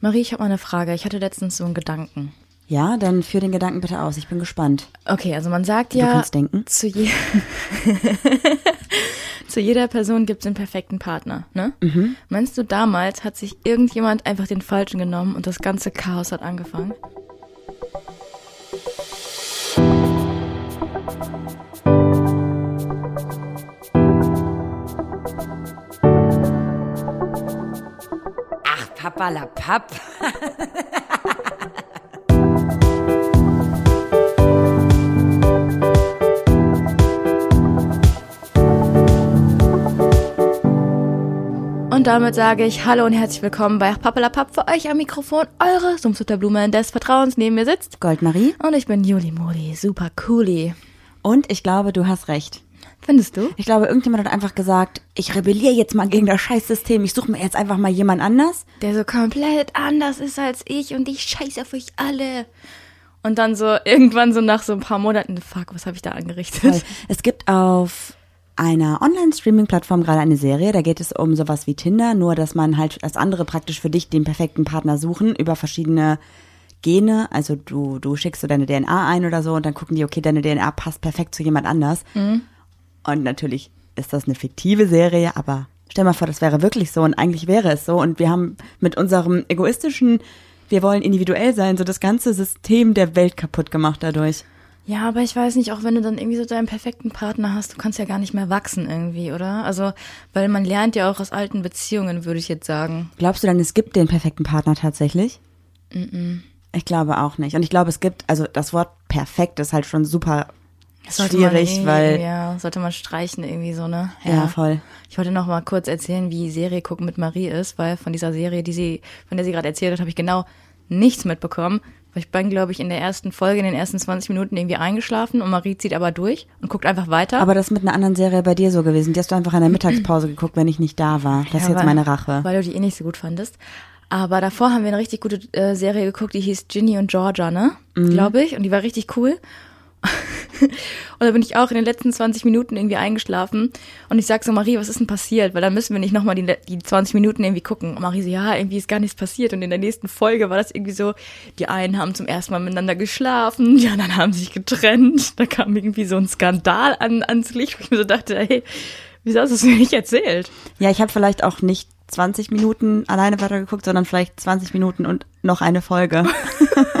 Marie, ich habe mal eine Frage. Ich hatte letztens so einen Gedanken. Ja, dann führ den Gedanken bitte aus. Ich bin gespannt. Okay, also man sagt Du ja, kannst denken. zu, je zu jeder Person gibt es einen perfekten Partner, ne? Mhm. Meinst du, damals hat sich irgendjemand einfach den Falschen genommen und das ganze Chaos hat angefangen? Papalapap. Und damit sage ich Hallo und herzlich willkommen bei Pappelapapp für euch am Mikrofon. Eure Sumsutterblume des Vertrauens neben mir sitzt. Goldmarie. Und ich bin Juli Moli, super cooli. Und ich glaube, du hast recht. Findest du? Ich glaube, irgendjemand hat einfach gesagt, ich rebelliere jetzt mal gegen das Scheißsystem. Ich suche mir jetzt einfach mal jemand anders. Der so komplett anders ist als ich und ich scheiße auf euch alle. Und dann so irgendwann so nach so ein paar Monaten, fuck, was habe ich da angerichtet? Weil es gibt auf einer Online-Streaming-Plattform gerade eine Serie, da geht es um sowas wie Tinder, nur dass man halt als andere praktisch für dich den perfekten Partner suchen über verschiedene Gene. Also du, du schickst so deine DNA ein oder so und dann gucken die, okay, deine DNA passt perfekt zu jemand anders. Und natürlich ist das eine fiktive Serie, aber stell mal vor, das wäre wirklich so und eigentlich wäre es so. Und wir haben mit unserem egoistischen, wir wollen individuell sein, so das ganze System der Welt kaputt gemacht dadurch. Ja, aber ich weiß nicht, auch wenn du dann irgendwie so deinen perfekten Partner hast, du kannst ja gar nicht mehr wachsen irgendwie, oder? Also, weil man lernt ja auch aus alten Beziehungen, würde ich jetzt sagen. Glaubst du dann, es gibt den perfekten Partner tatsächlich? Ich glaube auch nicht. Und ich glaube, es gibt, also das Wort perfekt ist halt schon super Sollte schwierig, weil, Ja, sollte man streichen irgendwie so, ne? ja. voll. Ich wollte noch mal kurz erzählen, wie Serie gucken mit Marie ist, weil von dieser Serie, die sie, von der sie gerade erzählt hat, habe ich genau nichts mitbekommen. Weil ich bin, glaube ich, in der ersten Folge, in den ersten 20 Minuten irgendwie eingeschlafen und Marie zieht aber durch und guckt einfach weiter. Aber das ist mit einer anderen Serie bei dir so gewesen. Die hast du einfach in der Mittagspause geguckt, wenn ich nicht da war. Das ist Ja, jetzt weil- meine Rache. Weil du die eh nicht so gut fandest. Aber davor haben wir eine richtig gute äh, Serie geguckt, die hieß Ginny und Georgia, ne? Mhm. Glaube ich. Und die war richtig cool. Und da bin ich auch in den letzten 20 Minuten irgendwie eingeschlafen. Und ich sag so, Marie, was ist denn passiert? Weil dann müssen wir nicht nochmal die, die 20 Minuten irgendwie gucken. Und Marie so, ja, irgendwie ist gar nichts passiert. Und in der nächsten Folge war das irgendwie so, die einen haben zum ersten Mal miteinander geschlafen, die anderen haben sich getrennt. Da kam irgendwie so ein Skandal an, ans Licht, wo ich mir so dachte, hey, wieso hast du es mir nicht erzählt? Ja, ich habe vielleicht auch nicht 20 Minuten alleine weitergeguckt, sondern vielleicht 20 Minuten und noch eine Folge.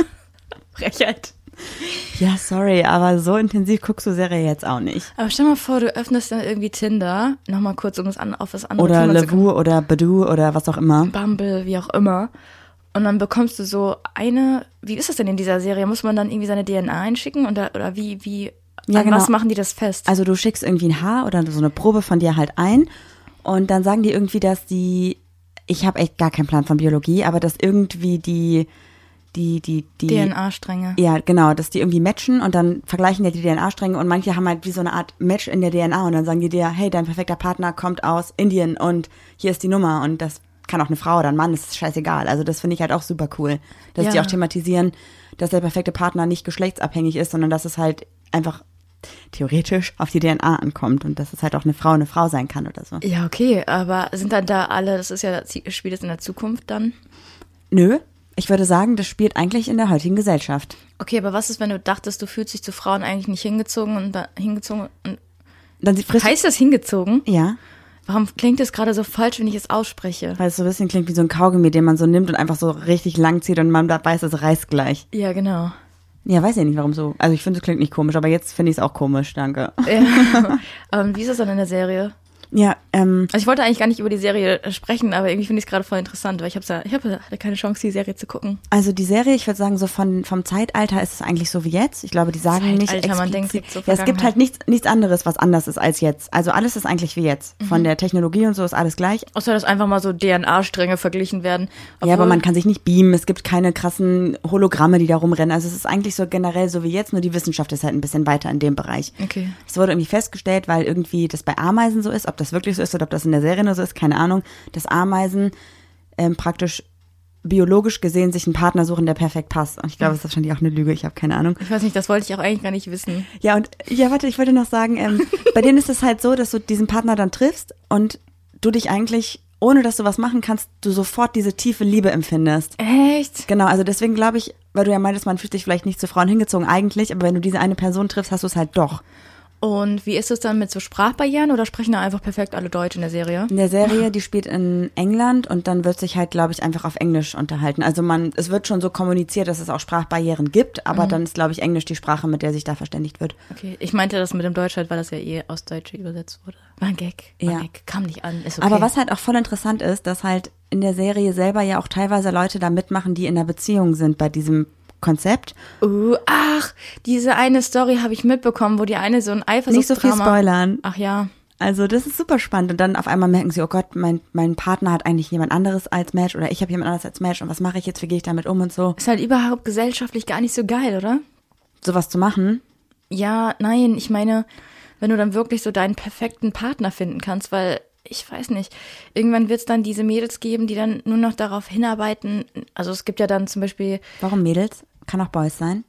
Frechheit. ja, sorry, aber so intensiv guckst du Serie jetzt auch nicht. Aber stell mal vor, du öffnest dann irgendwie Tinder, nochmal kurz, um das an, auf das andere Oder Thema zu kommen. Levu oder Badoo oder was auch immer. Bumble, wie auch immer. Und dann bekommst du so eine, wie ist das denn in dieser Serie? Muss man dann irgendwie seine DNA einschicken oder, oder wie, wie, Ja, genau. was machen die das fest? Also du schickst irgendwie ein Haar oder so eine Probe von dir halt ein und dann sagen die irgendwie, dass die, ich habe echt gar keinen Plan von Biologie, aber dass irgendwie die, die, die, die, DNA-Stränge. ja genau, dass die irgendwie matchen und dann vergleichen ja die DNA-Stränge und manche haben halt wie so eine Art Match in der DNA und dann sagen die dir, hey, dein perfekter Partner kommt aus Indien und hier ist die Nummer und das kann auch eine Frau oder ein Mann, das ist scheißegal. Also das finde ich halt auch super cool, dass die Ja. auch thematisieren, dass der perfekte Partner nicht geschlechtsabhängig ist, sondern dass es halt einfach theoretisch auf die DNA ankommt und dass es halt auch eine Frau eine Frau sein kann oder so. Ja, okay, aber sind dann da alle, das ist ja, spielt es in der Zukunft dann? Nö, ich würde sagen, das spielt eigentlich in der heutigen Gesellschaft. Okay, aber was ist, wenn du dachtest, du fühlst dich zu Frauen eigentlich nicht hingezogen und da, hingezogen und, Dann frisst heißt das hingezogen? ja, Warum klingt es gerade so falsch, wenn ich es ausspreche? weil es so ein bisschen klingt wie so ein Kaugummi, den man so nimmt und einfach so richtig lang zieht und man weiß, es reißt gleich. Ja, genau. Ja, weiß ich nicht, warum so. Also ich finde, es klingt nicht komisch, aber jetzt finde ich es auch komisch, danke. Ja. ähm, wie ist das dann in der Serie? Ja, ähm, Also ich wollte eigentlich gar nicht über die Serie äh, sprechen, aber irgendwie finde ich es gerade voll interessant, weil ich habe ja, ich hab, hatte keine Chance, die Serie zu gucken. also die Serie, ich würde sagen, so von, vom Zeitalter ist es eigentlich so wie jetzt. Ich glaube, die sagen nicht Zeitalter, man explizit. denkt so ja, es gibt halt nichts, nichts anderes, was anders ist als jetzt. Also alles ist eigentlich wie jetzt. Mhm. Von der Technologie und so ist alles gleich. Außer dass einfach mal so DNA-Stränge verglichen werden. ja, aber man kann sich nicht beamen. Es gibt keine krassen Hologramme, die da rumrennen. Also es ist eigentlich so generell so wie jetzt, nur die Wissenschaft ist halt ein bisschen weiter in dem Bereich. Okay. Es wurde irgendwie festgestellt, weil irgendwie das bei Ameisen so ist, ob das wirklich so ist oder ob das in der Serie nur so ist, keine Ahnung, dass Ameisen ähm, praktisch biologisch gesehen sich einen Partner suchen, der perfekt passt. Und ich glaube, das ist wahrscheinlich auch eine Lüge, ich habe keine Ahnung. Ich weiß nicht, das wollte ich auch eigentlich gar nicht wissen. Ja, und ja, warte, ich wollte noch sagen, ähm, bei denen ist es halt so, dass du diesen Partner dann triffst und du dich eigentlich ohne dass du was machen kannst, du sofort diese tiefe Liebe empfindest. Echt? Genau, also deswegen glaube ich, weil du ja meintest, man fühlt sich vielleicht nicht zu Frauen hingezogen eigentlich, aber wenn du diese eine Person triffst, hast du es halt doch. Und wie ist es dann mit so Sprachbarrieren oder sprechen da einfach perfekt alle Deutsch in der Serie? In der Serie, die spielt in England und dann wird sich halt, glaube ich, einfach auf Englisch unterhalten. Also man, es wird schon so kommuniziert, dass es auch Sprachbarrieren gibt, aber Mhm. dann ist, glaube ich, Englisch die Sprache, mit der sich da verständigt wird. Okay, ich meinte das mit dem Deutsch halt, weil das ja eh aus Deutsch übersetzt wurde. War ein Gag. War Ja. Gag. Kam nicht an. Ist okay. Aber was halt auch voll interessant ist, dass halt in der Serie selber ja auch teilweise Leute da mitmachen, die in einer Beziehung sind bei diesem Konzept. Uh, ach, diese eine Story habe ich mitbekommen, wo die eine so ein Eifersuchtsdrama... Nicht so viel spoilern. Ach ja. Also das ist super spannend. Und dann auf einmal merken sie, oh Gott, mein, mein Partner hat eigentlich jemand anderes als Match oder ich habe jemand anderes als Match und was mache ich jetzt, wie gehe ich damit um und so. Ist halt überhaupt gesellschaftlich gar nicht so geil, oder? Sowas zu machen. Ja, nein, ich meine, wenn du dann wirklich so deinen perfekten Partner finden kannst, weil ich weiß nicht, irgendwann wird es dann diese Mädels geben, die dann nur noch darauf hinarbeiten. Also es gibt ja dann zum Beispiel, Warum Mädels? Kann auch Boys sein.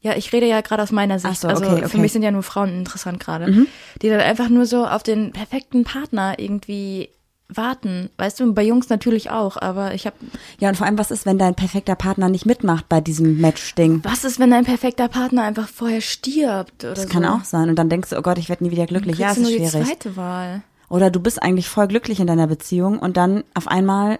ja, ich rede ja gerade aus meiner Sicht. So, also okay, für okay. mich sind ja nur Frauen interessant gerade, die dann einfach nur so auf den perfekten Partner irgendwie warten. Weißt du, bei Jungs natürlich auch, aber ich habe Ja, und vor allem, was ist, wenn dein perfekter Partner nicht mitmacht bei diesem Match-Ding? was ist, wenn dein perfekter Partner einfach vorher stirbt oder Das so? kann auch sein. Und dann denkst du, oh Gott, ich werde nie wieder glücklich. Ja, es du ist nur die schwierig. zweite Wahl. Oder du bist eigentlich voll glücklich in deiner Beziehung und dann auf einmal,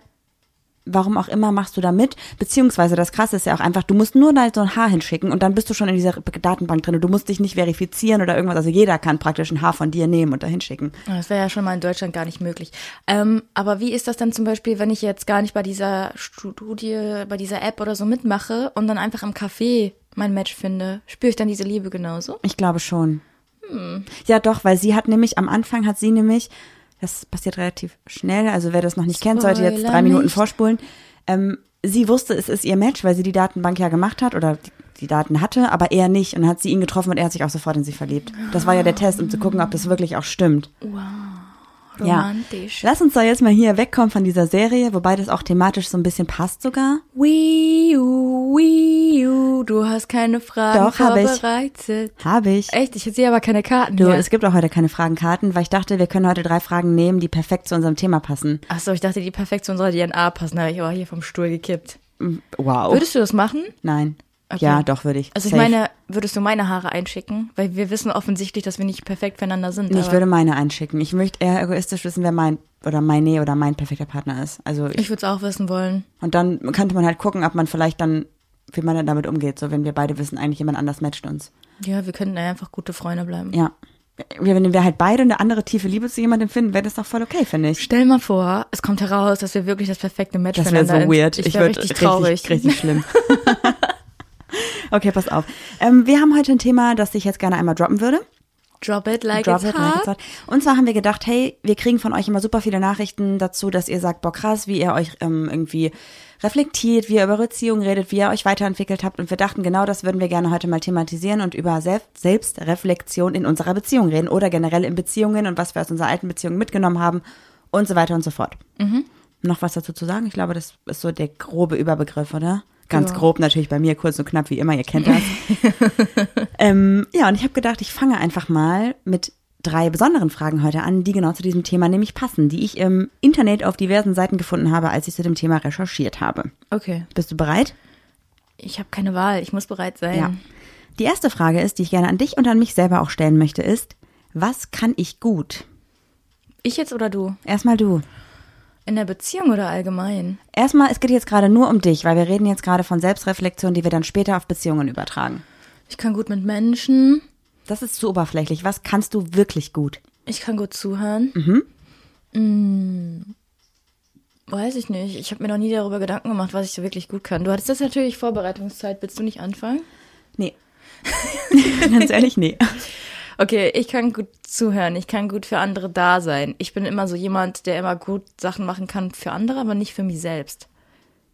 warum auch immer, machst du da mit. Beziehungsweise das Krasse ist ja auch einfach, du musst nur da so ein Haar hinschicken und dann bist du schon in dieser Datenbank drin. und Du musst dich nicht verifizieren oder irgendwas. Also jeder kann praktisch ein Haar von dir nehmen und da hinschicken. Das wäre ja schon mal in Deutschland gar nicht möglich. Ähm, aber wie ist das dann zum Beispiel, wenn ich jetzt gar nicht bei dieser Studie, bei dieser App oder so mitmache und dann einfach im Café mein Match finde? Spüre ich dann diese Liebe genauso? Ich glaube schon. Ja, doch, weil sie hat nämlich, am Anfang hat sie nämlich, das passiert relativ schnell, also wer das noch nicht kennt, sollte jetzt Spoiler drei Minuten nicht. vorspulen. Ähm, sie wusste, es ist ihr Match, weil sie die Datenbank ja gemacht hat oder die, die Daten hatte, aber er nicht. Und dann hat sie ihn getroffen und er hat sich auch sofort in sie verliebt. Das war ja der Test, um zu gucken, ob das wirklich auch stimmt. Romantisch. Ja. Lass uns doch jetzt mal hier wegkommen von dieser Serie, wobei das auch thematisch so ein bisschen passt sogar. Wii U, Wii U, du hast keine Fragen Doch, vorbereitet. Habe ich. Echt? Ich sehe aber keine Karten Du, hier. es gibt auch heute keine Fragenkarten, weil ich dachte, wir können heute drei Fragen nehmen, die perfekt zu unserem Thema passen. Achso, ich dachte, die perfekt zu unserer DNA passen. Da habe ich aber hier vom Stuhl gekippt. Wow. Würdest du das machen? Nein. Okay. Ja, doch, würde ich. Also ich Safe. meine, würdest du meine Haare einschicken? Weil wir wissen offensichtlich, dass wir nicht perfekt füreinander sind. Nee, ich würde meine einschicken. Ich möchte eher egoistisch wissen, wer mein oder meine oder mein perfekter Partner ist. Also ich, ich würde es auch wissen wollen. und dann könnte man halt gucken, ob man vielleicht dann, wie man dann damit umgeht. So, wenn wir beide wissen, eigentlich jemand anders matcht uns. Ja, wir könnten einfach gute Freunde bleiben. Ja. Wenn wir halt beide eine andere tiefe Liebe zu jemandem finden, wäre das doch voll okay, finde ich. Stell mal vor, es kommt heraus, dass wir wirklich das perfekte Match Das wäre so weird. Ich, Ich wäre richtig traurig. Richtig, richtig schlimm. okay, pass auf. Ähm, wir haben heute ein Thema, das ich jetzt gerne einmal droppen würde. Drop it like Drop it's it, like hot. it's hot. Und zwar haben wir gedacht, hey, wir kriegen von euch immer super viele Nachrichten dazu, dass ihr sagt, boah krass, wie ihr euch ähm, irgendwie reflektiert, wie ihr über Beziehungen redet, wie ihr euch weiterentwickelt habt. Und wir dachten, genau das würden wir gerne heute mal thematisieren und über Selbst Selbstreflexion in unserer Beziehung reden oder generell in Beziehungen und was wir aus unserer alten Beziehung mitgenommen haben und so weiter und so fort. Mhm. Noch was dazu zu sagen? Ich glaube, das ist so der grobe Überbegriff, oder? Ganz Ja. grob natürlich bei mir, kurz und knapp wie immer, ihr kennt das. ähm, ja, und ich habe gedacht, ich fange einfach mal mit drei besonderen Fragen heute an, die genau zu diesem Thema nämlich passen, die ich im Internet auf diversen Seiten gefunden habe, als ich zu dem Thema recherchiert habe. Okay. Bist du bereit? Ich habe keine Wahl. Ich muss bereit sein. Ja. Die erste Frage ist, die ich gerne an dich und an mich selber auch stellen möchte, ist, was kann ich gut? Ich jetzt oder du? Erstmal du. In der Beziehung oder allgemein? Erstmal, es geht jetzt gerade nur um dich, weil wir reden jetzt gerade von Selbstreflexion, die wir dann später auf Beziehungen übertragen. Ich kann gut mit Menschen. Das ist zu oberflächlich. Was kannst du wirklich gut? Ich kann gut zuhören. Mhm. Mm, weiß ich nicht. Ich habe mir noch nie darüber Gedanken gemacht, was ich so wirklich gut kann. Du hattest jetzt natürlich Vorbereitungszeit. Willst du nicht anfangen? Nee. Ganz ehrlich, nee. Okay, ich kann gut zuhören. Ich kann gut für andere da sein. Ich bin immer so jemand, der immer gut Sachen machen kann für andere, aber nicht für mich selbst.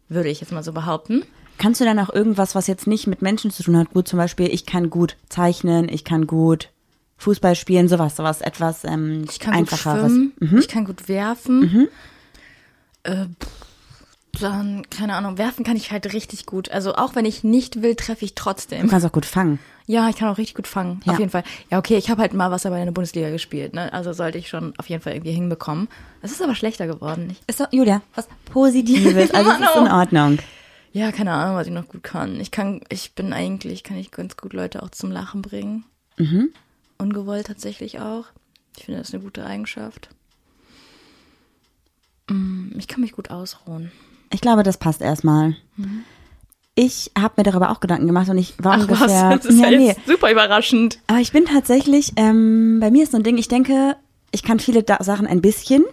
Würde ich jetzt mal so behaupten. Kannst du dann auch irgendwas, was jetzt nicht mit Menschen zu tun hat, gut zum Beispiel, ich kann gut zeichnen, ich kann gut Fußball spielen, sowas, sowas etwas ähm, Ich kann einfacheres. gut schwimmen. Ich kann gut werfen. Äh, pff, Dann, keine Ahnung, werfen kann ich halt richtig gut. Also auch wenn ich nicht will, treffe ich Du trotzdem. kannst auch gut fangen. Ja, ich kann auch richtig gut fangen. Ja. Auf jeden Fall. Ja, okay, ich habe halt mal Wasserball in der Bundesliga gespielt, ne? Also sollte ich schon auf jeden Fall irgendwie hinbekommen. Es ist aber schlechter geworden. Ich, Ist doch, Julia, was Positives. Also es ist in Ordnung. ja, keine Ahnung, was ich noch gut kann. Ich kann, ich bin eigentlich, kann ich ganz gut Leute auch zum Lachen bringen. Mhm. Ungewollt tatsächlich auch. Ich finde, das ist eine gute Eigenschaft. Mm, Ich kann mich gut ausruhen. Ich glaube, das passt erstmal. Ich habe mir darüber auch Gedanken gemacht und ich war Ach was, ungefähr. das ist ja, ja nee. super überraschend. Aber ich bin tatsächlich, ähm, bei mir ist so ein Ding, ich denke, ich kann viele da Sachen ein bisschen,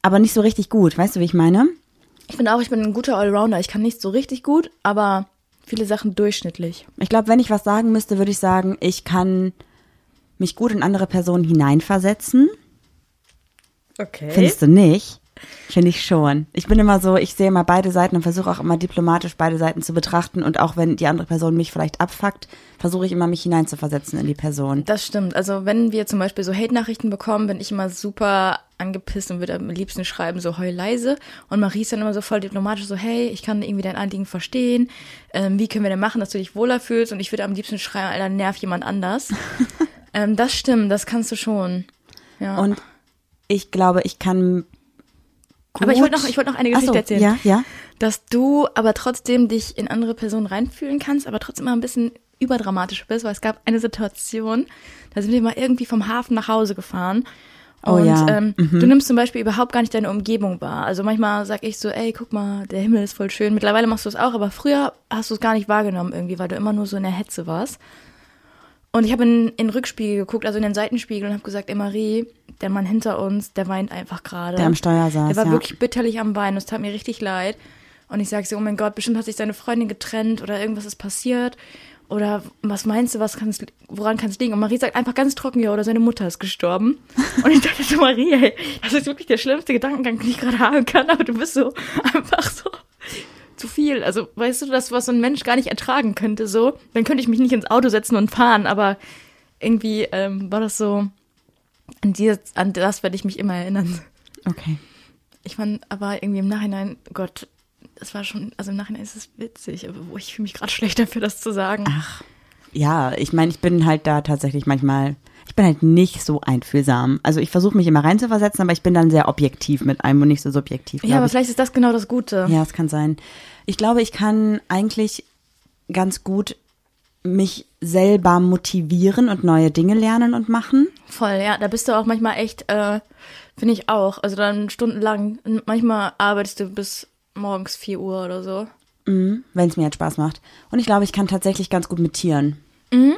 aber nicht so richtig gut. Weißt du, wie ich meine? Ich finde auch, ich bin ein guter Allrounder. Ich kann nicht so richtig gut, aber viele Sachen durchschnittlich. Ich glaube, wenn ich was sagen müsste, würde ich sagen, ich kann mich gut in andere Personen hineinversetzen. Okay. Findest du nicht? Finde ich schon. Ich bin immer so, ich sehe immer beide Seiten und versuche auch immer diplomatisch beide Seiten zu betrachten. Und auch wenn die andere Person mich vielleicht abfuckt, versuche ich immer mich hineinzuversetzen in die Person. Das stimmt. Also wenn wir zum Beispiel so Hate-Nachrichten bekommen, bin ich immer super angepisst und würde am liebsten schreiben, so heul leise. Und Marie ist dann immer so voll diplomatisch, so hey, ich kann irgendwie dein Anliegen verstehen. Ähm, wie können wir denn machen, dass du dich wohler fühlst? Und ich würde am liebsten schreiben, Alter, nerv jemand anders. ähm, das stimmt, das kannst du schon. Ja. Und ich glaube, ich kann. Gut Aber ich wollte noch, ich wollte noch eine Geschichte so, erzählen. Ja, ja. Dass du aber trotzdem dich in andere Personen reinfühlen kannst, aber trotzdem immer ein bisschen überdramatisch bist, weil es gab eine Situation, da sind wir mal irgendwie vom Hafen nach Hause gefahren. Oh Und ja, ähm, du nimmst zum Beispiel überhaupt gar nicht deine Umgebung wahr. Also manchmal sag ich so, ey, guck mal, der Himmel ist voll schön. Mittlerweile machst du es auch, aber früher hast du es gar nicht wahrgenommen irgendwie, weil du immer nur so in der Hetze warst. Und ich habe in, in den Rückspiegel geguckt, also in den Seitenspiegel und habe gesagt, ey Marie, der Mann hinter uns, der weint einfach gerade. Der am Steuer saß, Der war ja. wirklich bitterlich am Weinen. Es tat mir richtig leid. Und ich sage so, oh mein Gott, bestimmt hat sich seine Freundin getrennt oder irgendwas ist passiert. Oder was meinst du, was kann's, woran kann es liegen? Und Marie sagt einfach ganz trocken, ja, oder seine Mutter ist gestorben. Und ich dachte so, Marie, ey, das ist wirklich der schlimmste Gedankengang, den ich gerade haben kann, aber du bist so einfach so zu viel. Also, weißt du, das, was so ein Mensch gar nicht ertragen könnte, so, dann könnte ich mich nicht ins Auto setzen und fahren, aber irgendwie ähm, war das so, an, dieses, an das werde ich mich immer erinnern. Okay. Ich fand aber irgendwie im Nachhinein, Gott, das war schon, also im Nachhinein ist es witzig, aber ich fühle mich gerade schlecht dafür, das zu sagen. Ach, ja, ich meine, ich bin halt da tatsächlich manchmal, ich bin halt nicht so einfühlsam. Also ich versuche mich immer reinzuversetzen, aber ich bin dann sehr objektiv mit einem und nicht so subjektiv. ja, aber ich. vielleicht ist das genau das Gute. Ja, es kann sein. Ich glaube, ich kann eigentlich ganz gut mich selber motivieren und neue Dinge lernen und machen. Voll, ja, da bist du auch manchmal echt, äh, finde ich auch. Also dann stundenlang, manchmal arbeitest du bis morgens 4 Uhr oder so. wenn es mir jetzt Spaß macht. Und ich glaube, ich kann tatsächlich ganz gut mit Tieren.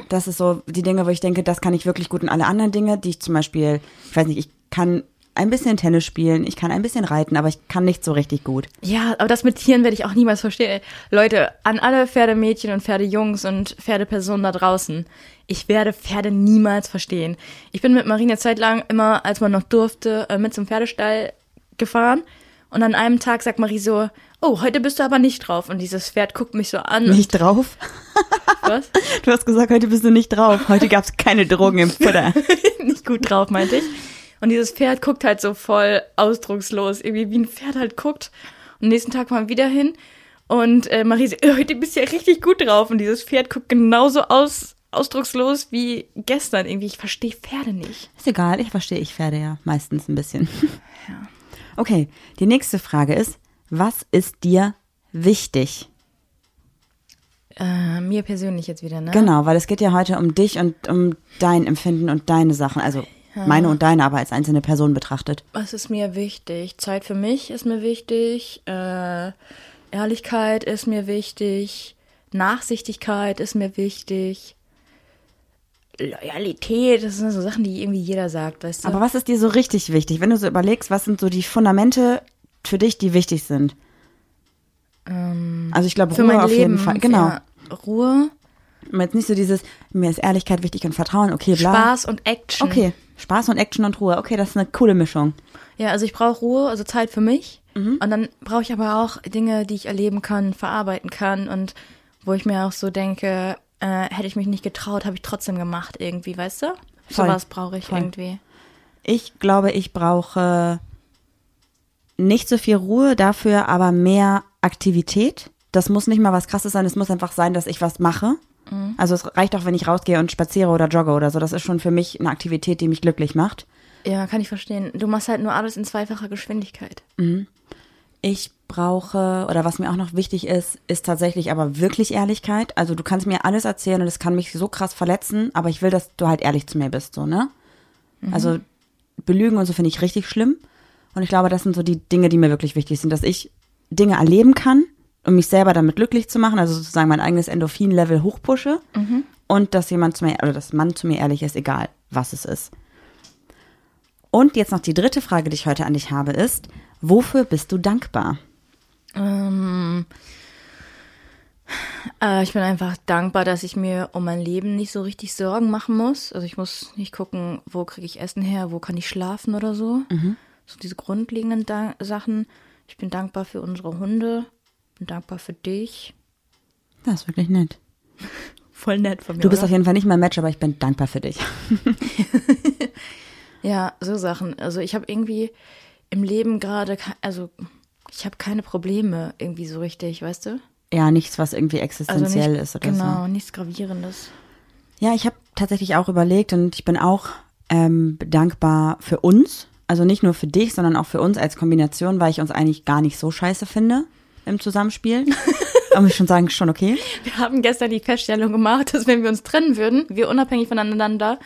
Das ist so die Dinge, wo ich denke, das kann ich wirklich gut. Und alle anderen Dinge, die ich zum Beispiel, ich weiß nicht, ich kann ein bisschen Tennis spielen, ich kann ein bisschen reiten, aber ich kann nicht so richtig gut. Ja, aber das mit Tieren werde ich auch niemals verstehen. Leute, an alle Pferdemädchen und Pferdejungs und Pferdepersonen da draußen. Ich werde Pferde niemals verstehen. Ich bin mit Marine Zeit lang immer, als man noch durfte, äh, mit zum Pferdestall gefahren. Und an einem Tag sagt Marie so, oh, heute bist du aber nicht drauf. Und dieses Pferd guckt mich so an. Nicht drauf? Was? Du hast gesagt, heute bist du nicht drauf. Heute gab es keine Drogen im Futter. nicht gut drauf, meinte ich. Und dieses Pferd guckt halt so voll ausdruckslos, irgendwie wie ein Pferd halt guckt. Und am nächsten Tag fahren wir wieder hin. Und äh, Marie "Äh, heute bist du ja richtig gut drauf. Und dieses Pferd guckt genauso aus, ausdruckslos wie gestern. Irgendwie, ich verstehe Pferde nicht. Ist egal, ich verstehe, ich werde ja meistens ein bisschen. Okay, die nächste Frage ist, was ist dir wichtig? Äh, mir persönlich jetzt wieder, ne? Genau, weil es geht ja heute um dich und um dein Empfinden und deine Sachen. Also meine und deine, aber als einzelne Person betrachtet. Was ist mir wichtig? Zeit für mich ist mir wichtig. Äh, Ehrlichkeit ist mir wichtig. Nachsichtigkeit ist mir wichtig. Loyalität, das sind so Sachen, die irgendwie jeder sagt, weißt du? Aber was ist dir so richtig wichtig? Wenn du so überlegst, was sind so die Fundamente für dich, die wichtig sind? also ich glaube, Ruhe mein auf Leben. jeden Fall. Genau. Ja, Ruhe, Jetzt nicht so dieses, mir ist Ehrlichkeit wichtig und Vertrauen, okay, bla. Spaß und Action. Okay, Spaß und Action und Ruhe. Okay, das ist eine coole Mischung. Ja, also ich brauche Ruhe, also Zeit für mich. Mhm. Und dann brauche ich aber auch Dinge, die ich erleben kann, verarbeiten kann und wo ich mir auch so denke, äh, hätte ich mich nicht getraut, habe ich trotzdem gemacht irgendwie, weißt du? Voll. Sowas brauche ich Voll. irgendwie. Ich glaube, ich brauche nicht so viel Ruhe, dafür aber mehr Aktivität. Das muss nicht mal was krasses sein, es muss einfach sein, dass ich was mache. Also es reicht auch, wenn ich rausgehe und spaziere oder jogge oder so. Das ist schon für mich eine Aktivität, die mich glücklich macht. Ja, kann ich verstehen. Du machst halt nur alles in zweifacher Geschwindigkeit. Ich brauche, oder was mir auch noch wichtig ist, ist tatsächlich aber wirklich Ehrlichkeit. Also du kannst mir alles erzählen und es kann mich so krass verletzen, aber ich will, dass du halt ehrlich zu mir bist, so, ne? Also belügen und so finde ich richtig schlimm. Und ich glaube, das sind so die Dinge, die mir wirklich wichtig sind, dass ich Dinge erleben kann, um mich selber damit glücklich zu machen, also sozusagen mein eigenes Endorphin-Level hochpushe und dass jemand zu mir, oder dass Mann zu mir ehrlich ist, egal was es ist. Und jetzt noch die dritte Frage, die ich heute an dich habe, ist, wofür bist du dankbar? Ähm, äh, ich bin einfach dankbar, dass ich mir um mein Leben nicht so richtig Sorgen machen muss. Also ich muss nicht gucken, wo kriege ich Essen her, wo kann ich schlafen oder so. So diese grundlegenden da Sachen. Ich bin dankbar für unsere Hunde. Bin dankbar für dich. Das ist wirklich nett. Voll nett von mir. Du bist oder? auf jeden Fall nicht mein Match, aber ich bin dankbar für dich. Ja, so Sachen. Also ich habe irgendwie im Leben gerade, also ich habe keine Probleme irgendwie so richtig, weißt du? Ja, nichts, was irgendwie Also existenziell nicht, ist oder genau, so. nichts Gravierendes. Ja, ich habe tatsächlich auch überlegt und ich bin auch ähm, dankbar für uns. Also nicht nur für dich, sondern auch für uns als Kombination, weil ich uns eigentlich gar nicht so scheiße finde im Zusammenspiel. Aber muss ich schon sagen, schon okay. Wir haben gestern die Feststellung gemacht, dass wenn wir uns trennen würden, wir unabhängig voneinander,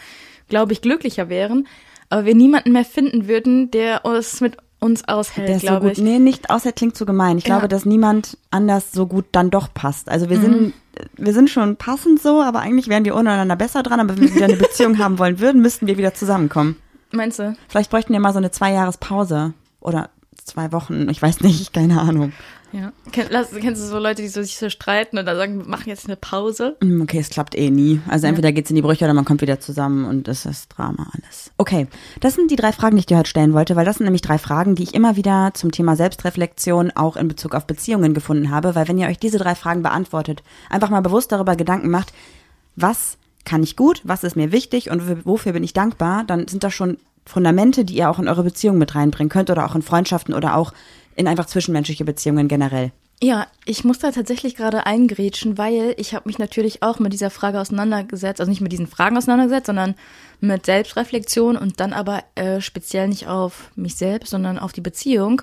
glaube ich, glücklicher wären, aber wir niemanden mehr finden würden, der uns mit uns aushält, Der ist so glaube gut. ich. Nee, nicht, außer klingt so gemein. Ich Ja. glaube, dass niemand anders so gut dann doch passt. Also wir Mhm. sind, wir sind schon passend so, aber eigentlich wären wir untereinander besser dran. Aber wenn wir wieder eine Beziehung haben wollen würden, müssten wir wieder zusammenkommen. Meinst du? Vielleicht bräuchten wir mal so eine zwei Jahres Pause oder zwei Wochen. Ich weiß nicht, keine Ahnung. Ja. Ken, lass, kennst du so Leute, die so, sich so streiten und dann sagen, wir machen jetzt eine Pause? Hm, Okay, es klappt eh nie. Also entweder geht's in die Brüche oder man kommt wieder zusammen und das ist Drama alles. Okay, das sind die drei Fragen, die ich dir heute stellen wollte, weil das sind nämlich drei Fragen, die ich immer wieder zum Thema Selbstreflexion auch in Bezug auf Beziehungen gefunden habe, weil wenn ihr euch diese drei Fragen beantwortet, einfach mal bewusst darüber Gedanken macht, was kann ich gut, was ist mir wichtig und wofür bin ich dankbar, dann sind das schon Fundamente, die ihr auch in eure Beziehung mit reinbringen könnt oder auch in Freundschaften oder auch in einfach zwischenmenschliche Beziehungen generell. Ja, ich muss da tatsächlich gerade eingrätschen, weil ich habe mich natürlich auch mit dieser Frage auseinandergesetzt, also nicht mit diesen Fragen auseinandergesetzt, sondern mit Selbstreflexion und dann aber äh, speziell nicht auf mich selbst, sondern auf die Beziehung.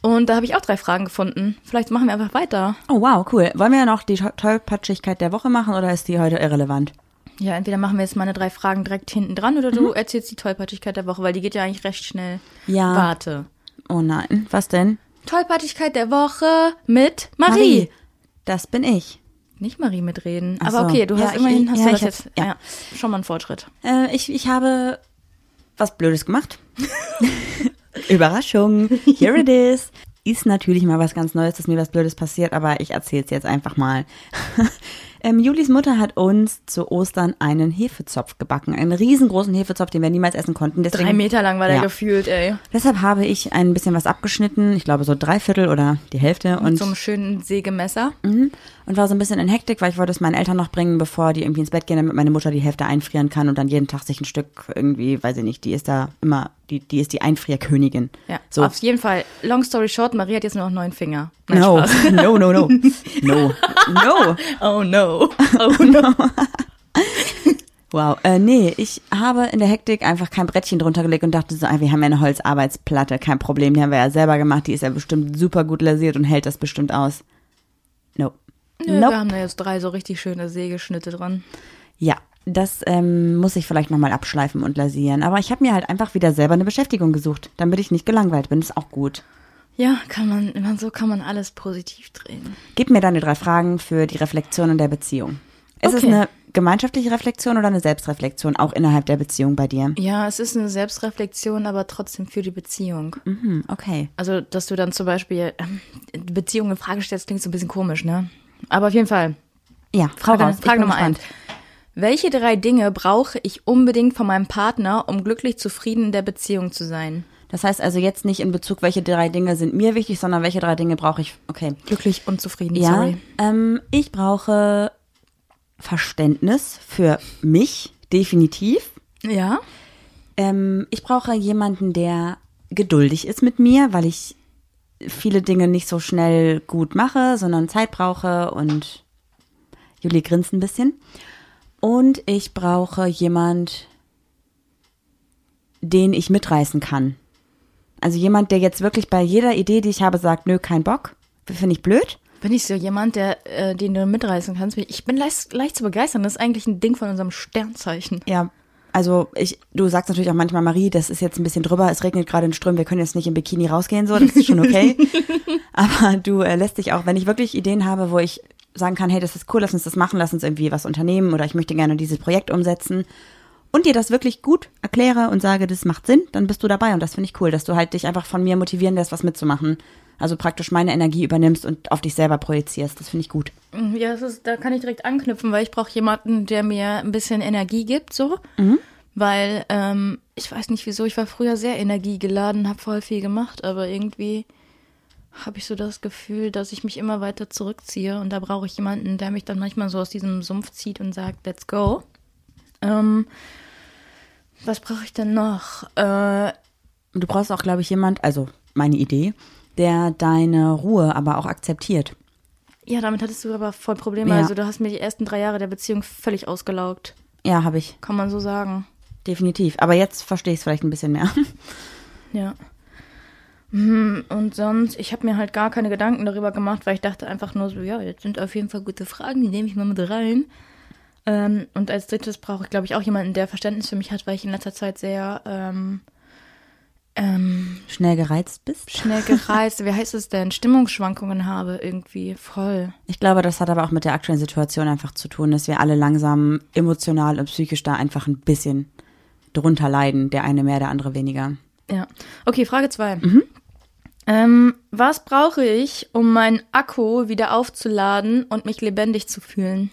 Und da habe ich auch drei Fragen gefunden. Vielleicht machen wir einfach weiter. Oh wow, cool. Wollen wir noch die To- Tollpatschigkeit der Woche machen oder ist die heute irrelevant? Ja, entweder machen wir jetzt meine drei Fragen direkt hinten dran oder du erzählst die Tollpatschigkeit der Woche, weil die geht ja eigentlich recht schnell. Ja. Warte. Oh nein, was denn? Tollpatschigkeit der Woche mit Marie. Das bin ich. Nicht Marie mitreden. Ach Aber so. okay, du Ja, hast ich- immerhin hast ja, du ich das jetzt. ja. Ja. schon mal ein Fortschritt. Äh, ich, ich habe was Blödes gemacht. Überraschung. Here it is. Ist natürlich mal was ganz Neues, dass mir was Blödes passiert, aber ich erzähle es jetzt einfach mal. ähm, Julis Mutter hat uns zu Ostern einen Hefezopf gebacken. Einen riesengroßen Hefezopf, den wir niemals essen konnten. Deswegen, Drei Meter lang war der Ja. gefühlt, ey. Deshalb habe ich ein bisschen was abgeschnitten. Ich glaube so drei Viertel oder die Hälfte. Mit und so einem schönen Sägemesser. Mhm. Und war so ein bisschen in Hektik, weil ich wollte es meinen Eltern noch bringen, bevor die irgendwie ins Bett gehen, damit meine Mutter die Hälfte einfrieren kann und dann jeden Tag sich ein Stück irgendwie, weiß ich nicht, die ist da immer, die, die ist die Einfrierkönigin. Ja, So. auf jeden Fall. Long story short, Marie hat jetzt nur noch neun Finger. Nein, No, no, no, no. No, no. Oh no. Oh no. Wow. Äh, nee, ich habe in der Hektik einfach kein Brettchen drunter gelegt und dachte so, ah, wir haben ja eine Holzarbeitsplatte, kein Problem, die haben wir ja selber gemacht, die ist ja bestimmt super gut lasiert und hält das bestimmt aus. No. Nö, Nope. Wir haben da jetzt drei so richtig schöne Sägeschnitte dran. Ja, das ähm, muss ich vielleicht nochmal abschleifen und lasieren. Aber ich habe mir halt einfach wieder selber eine Beschäftigung gesucht, damit ich nicht gelangweilt bin. ist auch gut. Ja, kann man, immer so kann man alles positiv drehen. Gib mir deine drei Fragen für die Reflexion in der Beziehung. Ist es Okay. eine gemeinschaftliche Reflexion oder eine Selbstreflexion, auch innerhalb der Beziehung bei dir? Ja, es ist eine Selbstreflexion, aber trotzdem für die Beziehung. Hm, okay. Also, dass du dann zum Beispiel ähm, Beziehung in Frage stellst, klingt so ein bisschen komisch, ne? Aber auf jeden Fall. Ja, Frau Frage, raus. Frage Nummer eins. Welche drei Dinge brauche ich unbedingt von meinem Partner, um glücklich zufrieden in der Beziehung zu sein? Das heißt also jetzt nicht in Bezug, welche drei Dinge sind mir wichtig, sondern welche drei Dinge brauche ich. Okay. Glücklich und zufrieden, Ja, sorry. ähm, ich brauche Verständnis für mich, definitiv. Ja? Ähm, ich brauche jemanden, der geduldig ist mit mir, weil ich viele Dinge nicht so schnell gut mache, sondern Zeit brauche und Juli grinst ein bisschen. Und ich brauche jemand, den ich mitreißen kann. Also jemand, der jetzt wirklich bei jeder Idee, die ich habe, sagt, nö, kein Bock, finde ich blöd. Bin ich so jemand, der, äh, den du mitreißen kannst? Ich bin leicht, leicht zu begeistern. Das ist eigentlich ein Ding von unserem Sternzeichen. Ja, also ich, du sagst natürlich auch manchmal, Marie, das ist jetzt ein bisschen drüber, es regnet gerade in Strömen, wir können jetzt nicht im Bikini rausgehen, so, das ist schon okay. Aber du äh, lässt dich auch, wenn ich wirklich Ideen habe, wo ich sagen kann, hey, das ist cool, lass uns das machen, lass uns irgendwie was unternehmen oder ich möchte gerne dieses Projekt umsetzen und dir das wirklich gut erkläre und sage, das macht Sinn, dann bist du dabei und das finde ich cool, dass du halt dich einfach von mir motivieren lässt, was mitzumachen. Also praktisch meine Energie übernimmst und auf dich selber projizierst. Das finde ich gut. Mhm, ja, das ist, da kann ich direkt anknüpfen, weil ich brauche jemanden, der mir ein bisschen Energie gibt, so. Mhm. Weil, ähm, ich weiß nicht wieso, ich war früher sehr energiegeladen, habe voll viel gemacht, aber irgendwie habe ich so das Gefühl, dass ich mich immer weiter zurückziehe und da brauche ich jemanden, der mich dann manchmal so aus diesem Sumpf zieht und sagt, let's go. Ähm, was brauche ich denn noch? Äh, du brauchst auch, glaube ich, jemand, also meine Idee, der deine Ruhe aber auch akzeptiert. Ja, damit hattest du aber voll Probleme. Ja. Also du hast mir die ersten drei Jahre der Beziehung völlig ausgelaugt. Ja, habe ich. Kann man so sagen. Definitiv. Aber jetzt verstehe ich es vielleicht ein bisschen mehr. Ja. Hm, und sonst, ich habe mir halt gar keine Gedanken darüber gemacht, weil ich dachte einfach nur so, ja, jetzt sind auf jeden Fall gute Fragen, die nehme ich mal mit rein. Ähm, und als drittes brauche ich, glaube ich, auch jemanden, der Verständnis für mich hat, weil ich in letzter Zeit sehr ähm, ähm, schnell gereizt bist? Schnell gereizt, wie heißt es denn? Stimmungsschwankungen habe irgendwie voll. Ich glaube, das hat aber auch mit der aktuellen Situation einfach zu tun, dass wir alle langsam emotional und psychisch da einfach ein bisschen drunter leiden. Der eine mehr, der andere weniger. Ja. Okay, Frage zwei. Mhm. Ähm, was brauche ich, um meinen Akku wieder aufzuladen und mich lebendig zu fühlen?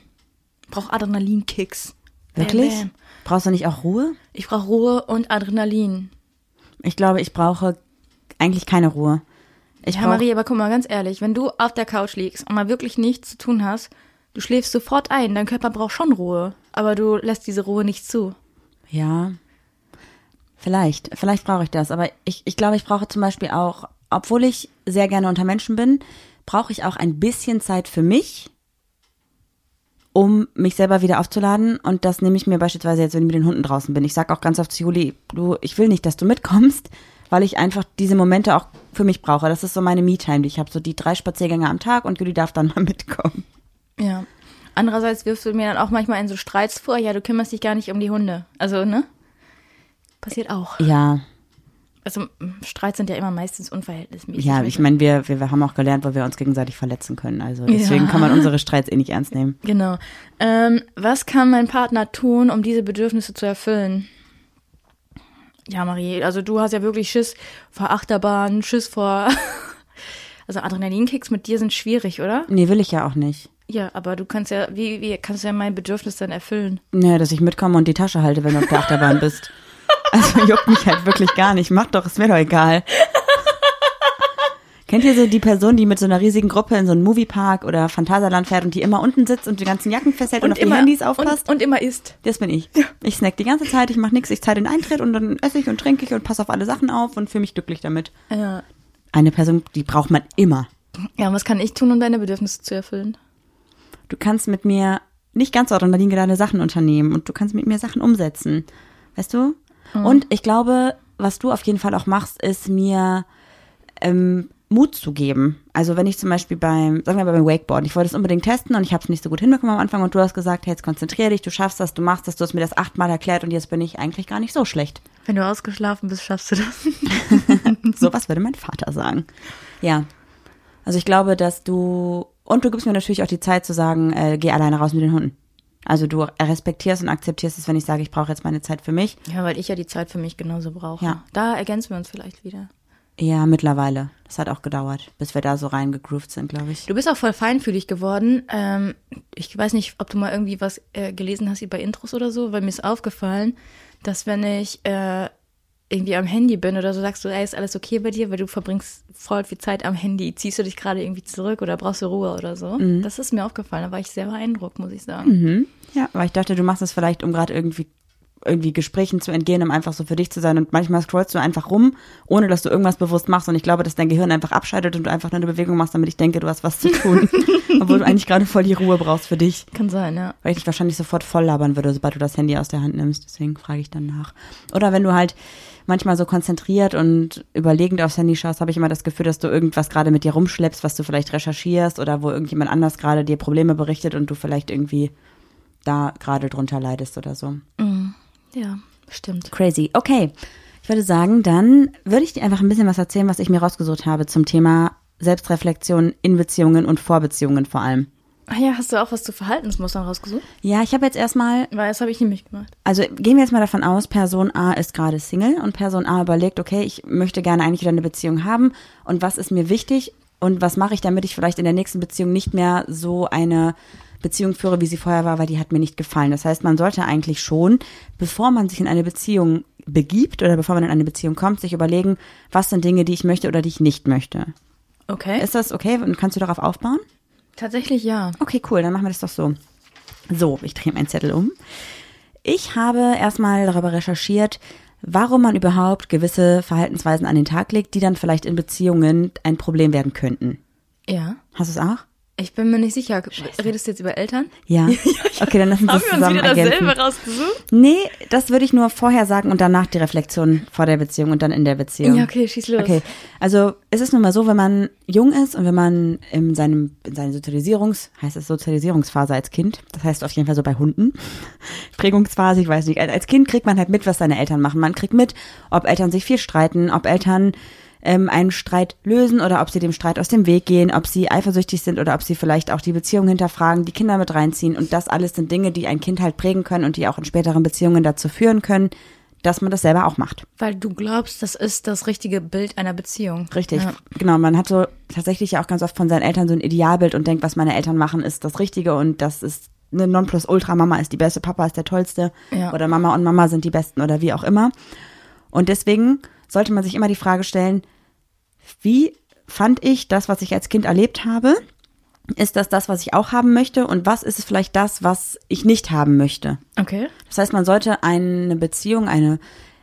Ich brauche Adrenalinkicks. Wirklich? Bam, bam. Brauchst du nicht auch Ruhe? Ich brauche Ruhe und Adrenalin. Ich glaube, ich brauche eigentlich keine Ruhe. Ich ja, Marie, aber guck mal, ganz ehrlich, wenn du auf der Couch liegst und mal wirklich nichts zu tun hast, du schläfst sofort ein, dein Körper braucht schon Ruhe, aber du lässt diese Ruhe nicht zu. Ja, vielleicht, vielleicht brauche ich das, aber ich, ich glaube, ich brauche zum Beispiel auch, obwohl ich sehr gerne unter Menschen bin, brauche ich auch ein bisschen Zeit für mich, um mich selber wieder aufzuladen. Und das nehme ich mir beispielsweise jetzt, wenn ich mit den Hunden draußen bin. Ich sage auch ganz oft zu Juli, du, ich will nicht, dass du mitkommst, weil ich einfach diese Momente auch für mich brauche. Das ist so meine Me-Time, die ich habe. So die drei Spaziergänge am Tag und Juli darf dann mal mitkommen. Ja. Andererseits wirfst du mir dann auch manchmal in so Streits vor, ja, du kümmerst dich gar nicht um die Hunde. Also, ne? Passiert auch. Ja, also Streits sind ja immer meistens unverhältnismäßig. Ja, ich meine, wir, wir, wir haben auch gelernt, wo wir uns gegenseitig verletzen können. Also deswegen ja. kann man unsere Streits eh nicht ernst nehmen. Genau. Ähm, was kann mein Partner tun, um diese Bedürfnisse zu erfüllen? Ja, Marie, also du hast ja wirklich Schiss vor Achterbahn, Schiss vor. also Adrenalinkicks mit dir sind schwierig, oder? Nee, will ich ja auch nicht. Ja, aber du kannst ja, wie, wie kannst du ja mein Bedürfnis dann erfüllen? Naja, dass ich mitkomme und die Tasche halte, wenn du auf der Achterbahn bist. Also juckt mich halt wirklich gar nicht. Mach doch, ist mir doch egal. Kennt ihr so die Person, die mit so einer riesigen Gruppe in so einen Moviepark oder Phantasialand fährt und die immer unten sitzt und die ganzen Jacken festhält und, und auf immer, die Handys aufpasst? Und, und, immer isst. Das bin ich. Ja. Ich snack die ganze Zeit, ich mache nichts, ich zahle den Eintritt und dann esse ich und trinke ich und passe auf alle Sachen auf und fühle mich glücklich damit. Ja. Eine Person, die braucht man immer. Ja, und was kann ich tun, um deine Bedürfnisse zu erfüllen? Du kannst mit mir nicht ganz adrenalin deine Sachen unternehmen und du kannst mit mir Sachen umsetzen. Weißt du? Mhm. Und ich glaube, was du auf jeden Fall auch machst, ist mir ähm, Mut zu geben. Also wenn ich zum Beispiel beim, sagen wir mal beim Wakeboard, ich wollte es unbedingt testen und ich habe es nicht so gut hinbekommen am Anfang und du hast gesagt, hey, jetzt konzentrier dich, du schaffst das, du machst das, du hast mir das achtmal erklärt und jetzt bin ich eigentlich gar nicht so schlecht. Wenn du ausgeschlafen bist, schaffst du das. Sowas würde mein Vater sagen. Ja. Also ich glaube, dass du, und du gibst mir natürlich auch die Zeit zu sagen, äh, geh alleine raus mit den Hunden. Also du respektierst und akzeptierst es, wenn ich sage, ich brauche jetzt meine Zeit für mich. Ja, weil ich ja die Zeit für mich genauso brauche. Ja. Da ergänzen wir uns vielleicht wieder. Ja, mittlerweile. Das hat auch gedauert, bis wir da so reingegroovt sind, glaube ich. Du bist auch voll feinfühlig geworden. Ähm, ich weiß nicht, ob du mal irgendwie was äh, gelesen hast über Intros oder so, weil mir ist aufgefallen, dass wenn ich äh, irgendwie am Handy bin oder so, sagst du, ey, ist alles okay bei dir, weil du verbringst voll viel Zeit am Handy. Ziehst du dich gerade irgendwie zurück oder brauchst du Ruhe oder so? Mhm. Das ist mir aufgefallen, da war ich sehr beeindruckt, muss ich sagen. Mhm. Ja, weil ich dachte, du machst das vielleicht, um gerade irgendwie irgendwie Gesprächen zu entgehen, um einfach so für dich zu sein. Und manchmal scrollst du einfach rum, ohne dass du irgendwas bewusst machst. Und ich glaube, dass dein Gehirn einfach abschaltet und du einfach nur eine Bewegung machst, damit ich denke, du hast was zu tun. Obwohl du eigentlich gerade voll die Ruhe brauchst für dich. Kann sein, ja. Weil ich dich wahrscheinlich sofort voll labern würde, sobald du das Handy aus der Hand nimmst. Deswegen frage ich dann nach. Oder wenn du halt manchmal so konzentriert und überlegend aufs Handy schaust, habe ich immer das Gefühl, dass du irgendwas gerade mit dir rumschleppst, was du vielleicht recherchierst oder wo irgendjemand anders gerade dir Probleme berichtet und du vielleicht irgendwie da gerade drunter leidest oder so. Ja, stimmt. Crazy. Okay. Ich würde sagen, dann würde ich dir einfach ein bisschen was erzählen, was ich mir rausgesucht habe zum Thema Selbstreflexion in Beziehungen und Vorbeziehungen vor allem. Ah ja, hast du auch was zu Verhaltensmustern rausgesucht? Ja, ich habe jetzt erstmal Weil das habe ich nämlich gemacht. Also gehen wir jetzt mal davon aus, Person A ist gerade Single und Person A überlegt, okay, ich möchte gerne eigentlich wieder eine Beziehung haben und was ist mir wichtig und was mache ich, damit ich vielleicht in der nächsten Beziehung nicht mehr so eine Beziehung führe, wie sie vorher war, weil die hat mir nicht gefallen. Das heißt, man sollte eigentlich schon, bevor man sich in eine Beziehung begibt oder bevor man in eine Beziehung kommt, sich überlegen, was sind Dinge, die ich möchte oder die ich nicht möchte. Okay. Ist das okay und kannst du darauf aufbauen? Tatsächlich ja. Okay, cool, dann machen wir das doch so. So, ich drehe meinen Zettel um. Ich habe erstmal darüber recherchiert, warum man überhaupt gewisse Verhaltensweisen an den Tag legt, die dann vielleicht in Beziehungen ein Problem werden könnten. Ja. Hast du es auch? Ich bin mir nicht sicher. Redest du jetzt über Eltern? Ja. Okay, dann lassen wir Haben es wir uns zusammen wieder dasselbe ergänzen. rausgesucht? Nee, das würde ich nur vorher sagen und danach die Reflexion vor der Beziehung und dann in der Beziehung. Ja, okay, schieß los. Okay, also es ist nun mal so, wenn man jung ist und wenn man in seinem in seiner Sozialisierungs heißt es Sozialisierungsphase als Kind, das heißt auf jeden Fall so bei Hunden Prägungsphase, ich weiß nicht. Als Kind kriegt man halt mit, was seine Eltern machen. Man kriegt mit, ob Eltern sich viel streiten, ob Eltern ähm, einen Streit lösen oder ob sie dem Streit aus dem Weg gehen, ob sie eifersüchtig sind oder ob sie vielleicht auch die Beziehung hinterfragen, die Kinder mit reinziehen. Und das alles sind Dinge, die ein Kind halt prägen können und die auch in späteren Beziehungen dazu führen können, dass man das selber auch macht. Weil du glaubst, das ist das richtige Bild einer Beziehung. Richtig, Ja. genau. Man hat so tatsächlich ja auch ganz oft von seinen Eltern so ein Idealbild und denkt, was meine Eltern machen, ist das Richtige und das ist eine Nonplusultra. Mama ist die beste, Papa ist der tollste Ja. oder Mama und Mama sind die besten oder wie auch immer. Und deswegen sollte man sich immer die Frage stellen, wie fand ich das, was ich als Kind erlebt habe? Ist das das, was ich auch haben möchte? Und was ist es vielleicht das, was ich nicht haben möchte? Okay. Das heißt, man sollte eine Beziehung, eine,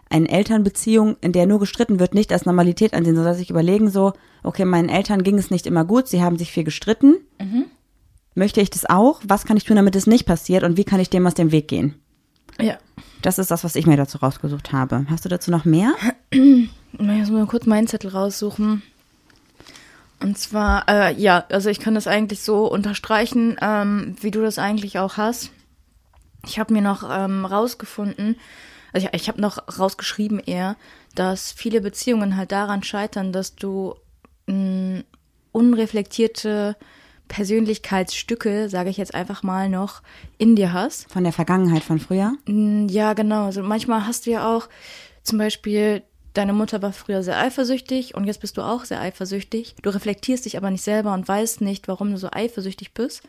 eine Elternbeziehung, in der nur gestritten wird, nicht als Normalität ansehen, sondern sich überlegen so, okay, meinen Eltern ging es nicht immer gut, sie haben sich viel gestritten. Möchte ich das auch? Was kann ich tun, damit es nicht passiert? Und wie kann ich dem aus dem Weg gehen? Ja. Das ist das, was ich mir dazu rausgesucht habe. Hast du dazu noch mehr? Ich muss mal kurz meinen Zettel raussuchen. Und zwar, äh, ja, also ich kann das eigentlich so unterstreichen, ähm, wie du das eigentlich auch hast. Ich habe mir noch ähm, rausgefunden, also ich, ich habe noch rausgeschrieben eher, dass viele Beziehungen halt daran scheitern, dass du mh, unreflektierte Persönlichkeitsstücke, sage ich jetzt einfach mal noch, in dir hast. Von der Vergangenheit von früher? Mm, Ja, genau. Also manchmal hast du ja auch zum Beispiel, deine Mutter war früher sehr eifersüchtig und jetzt bist du auch sehr eifersüchtig. Du reflektierst dich aber nicht selber und weißt nicht, warum du so eifersüchtig bist.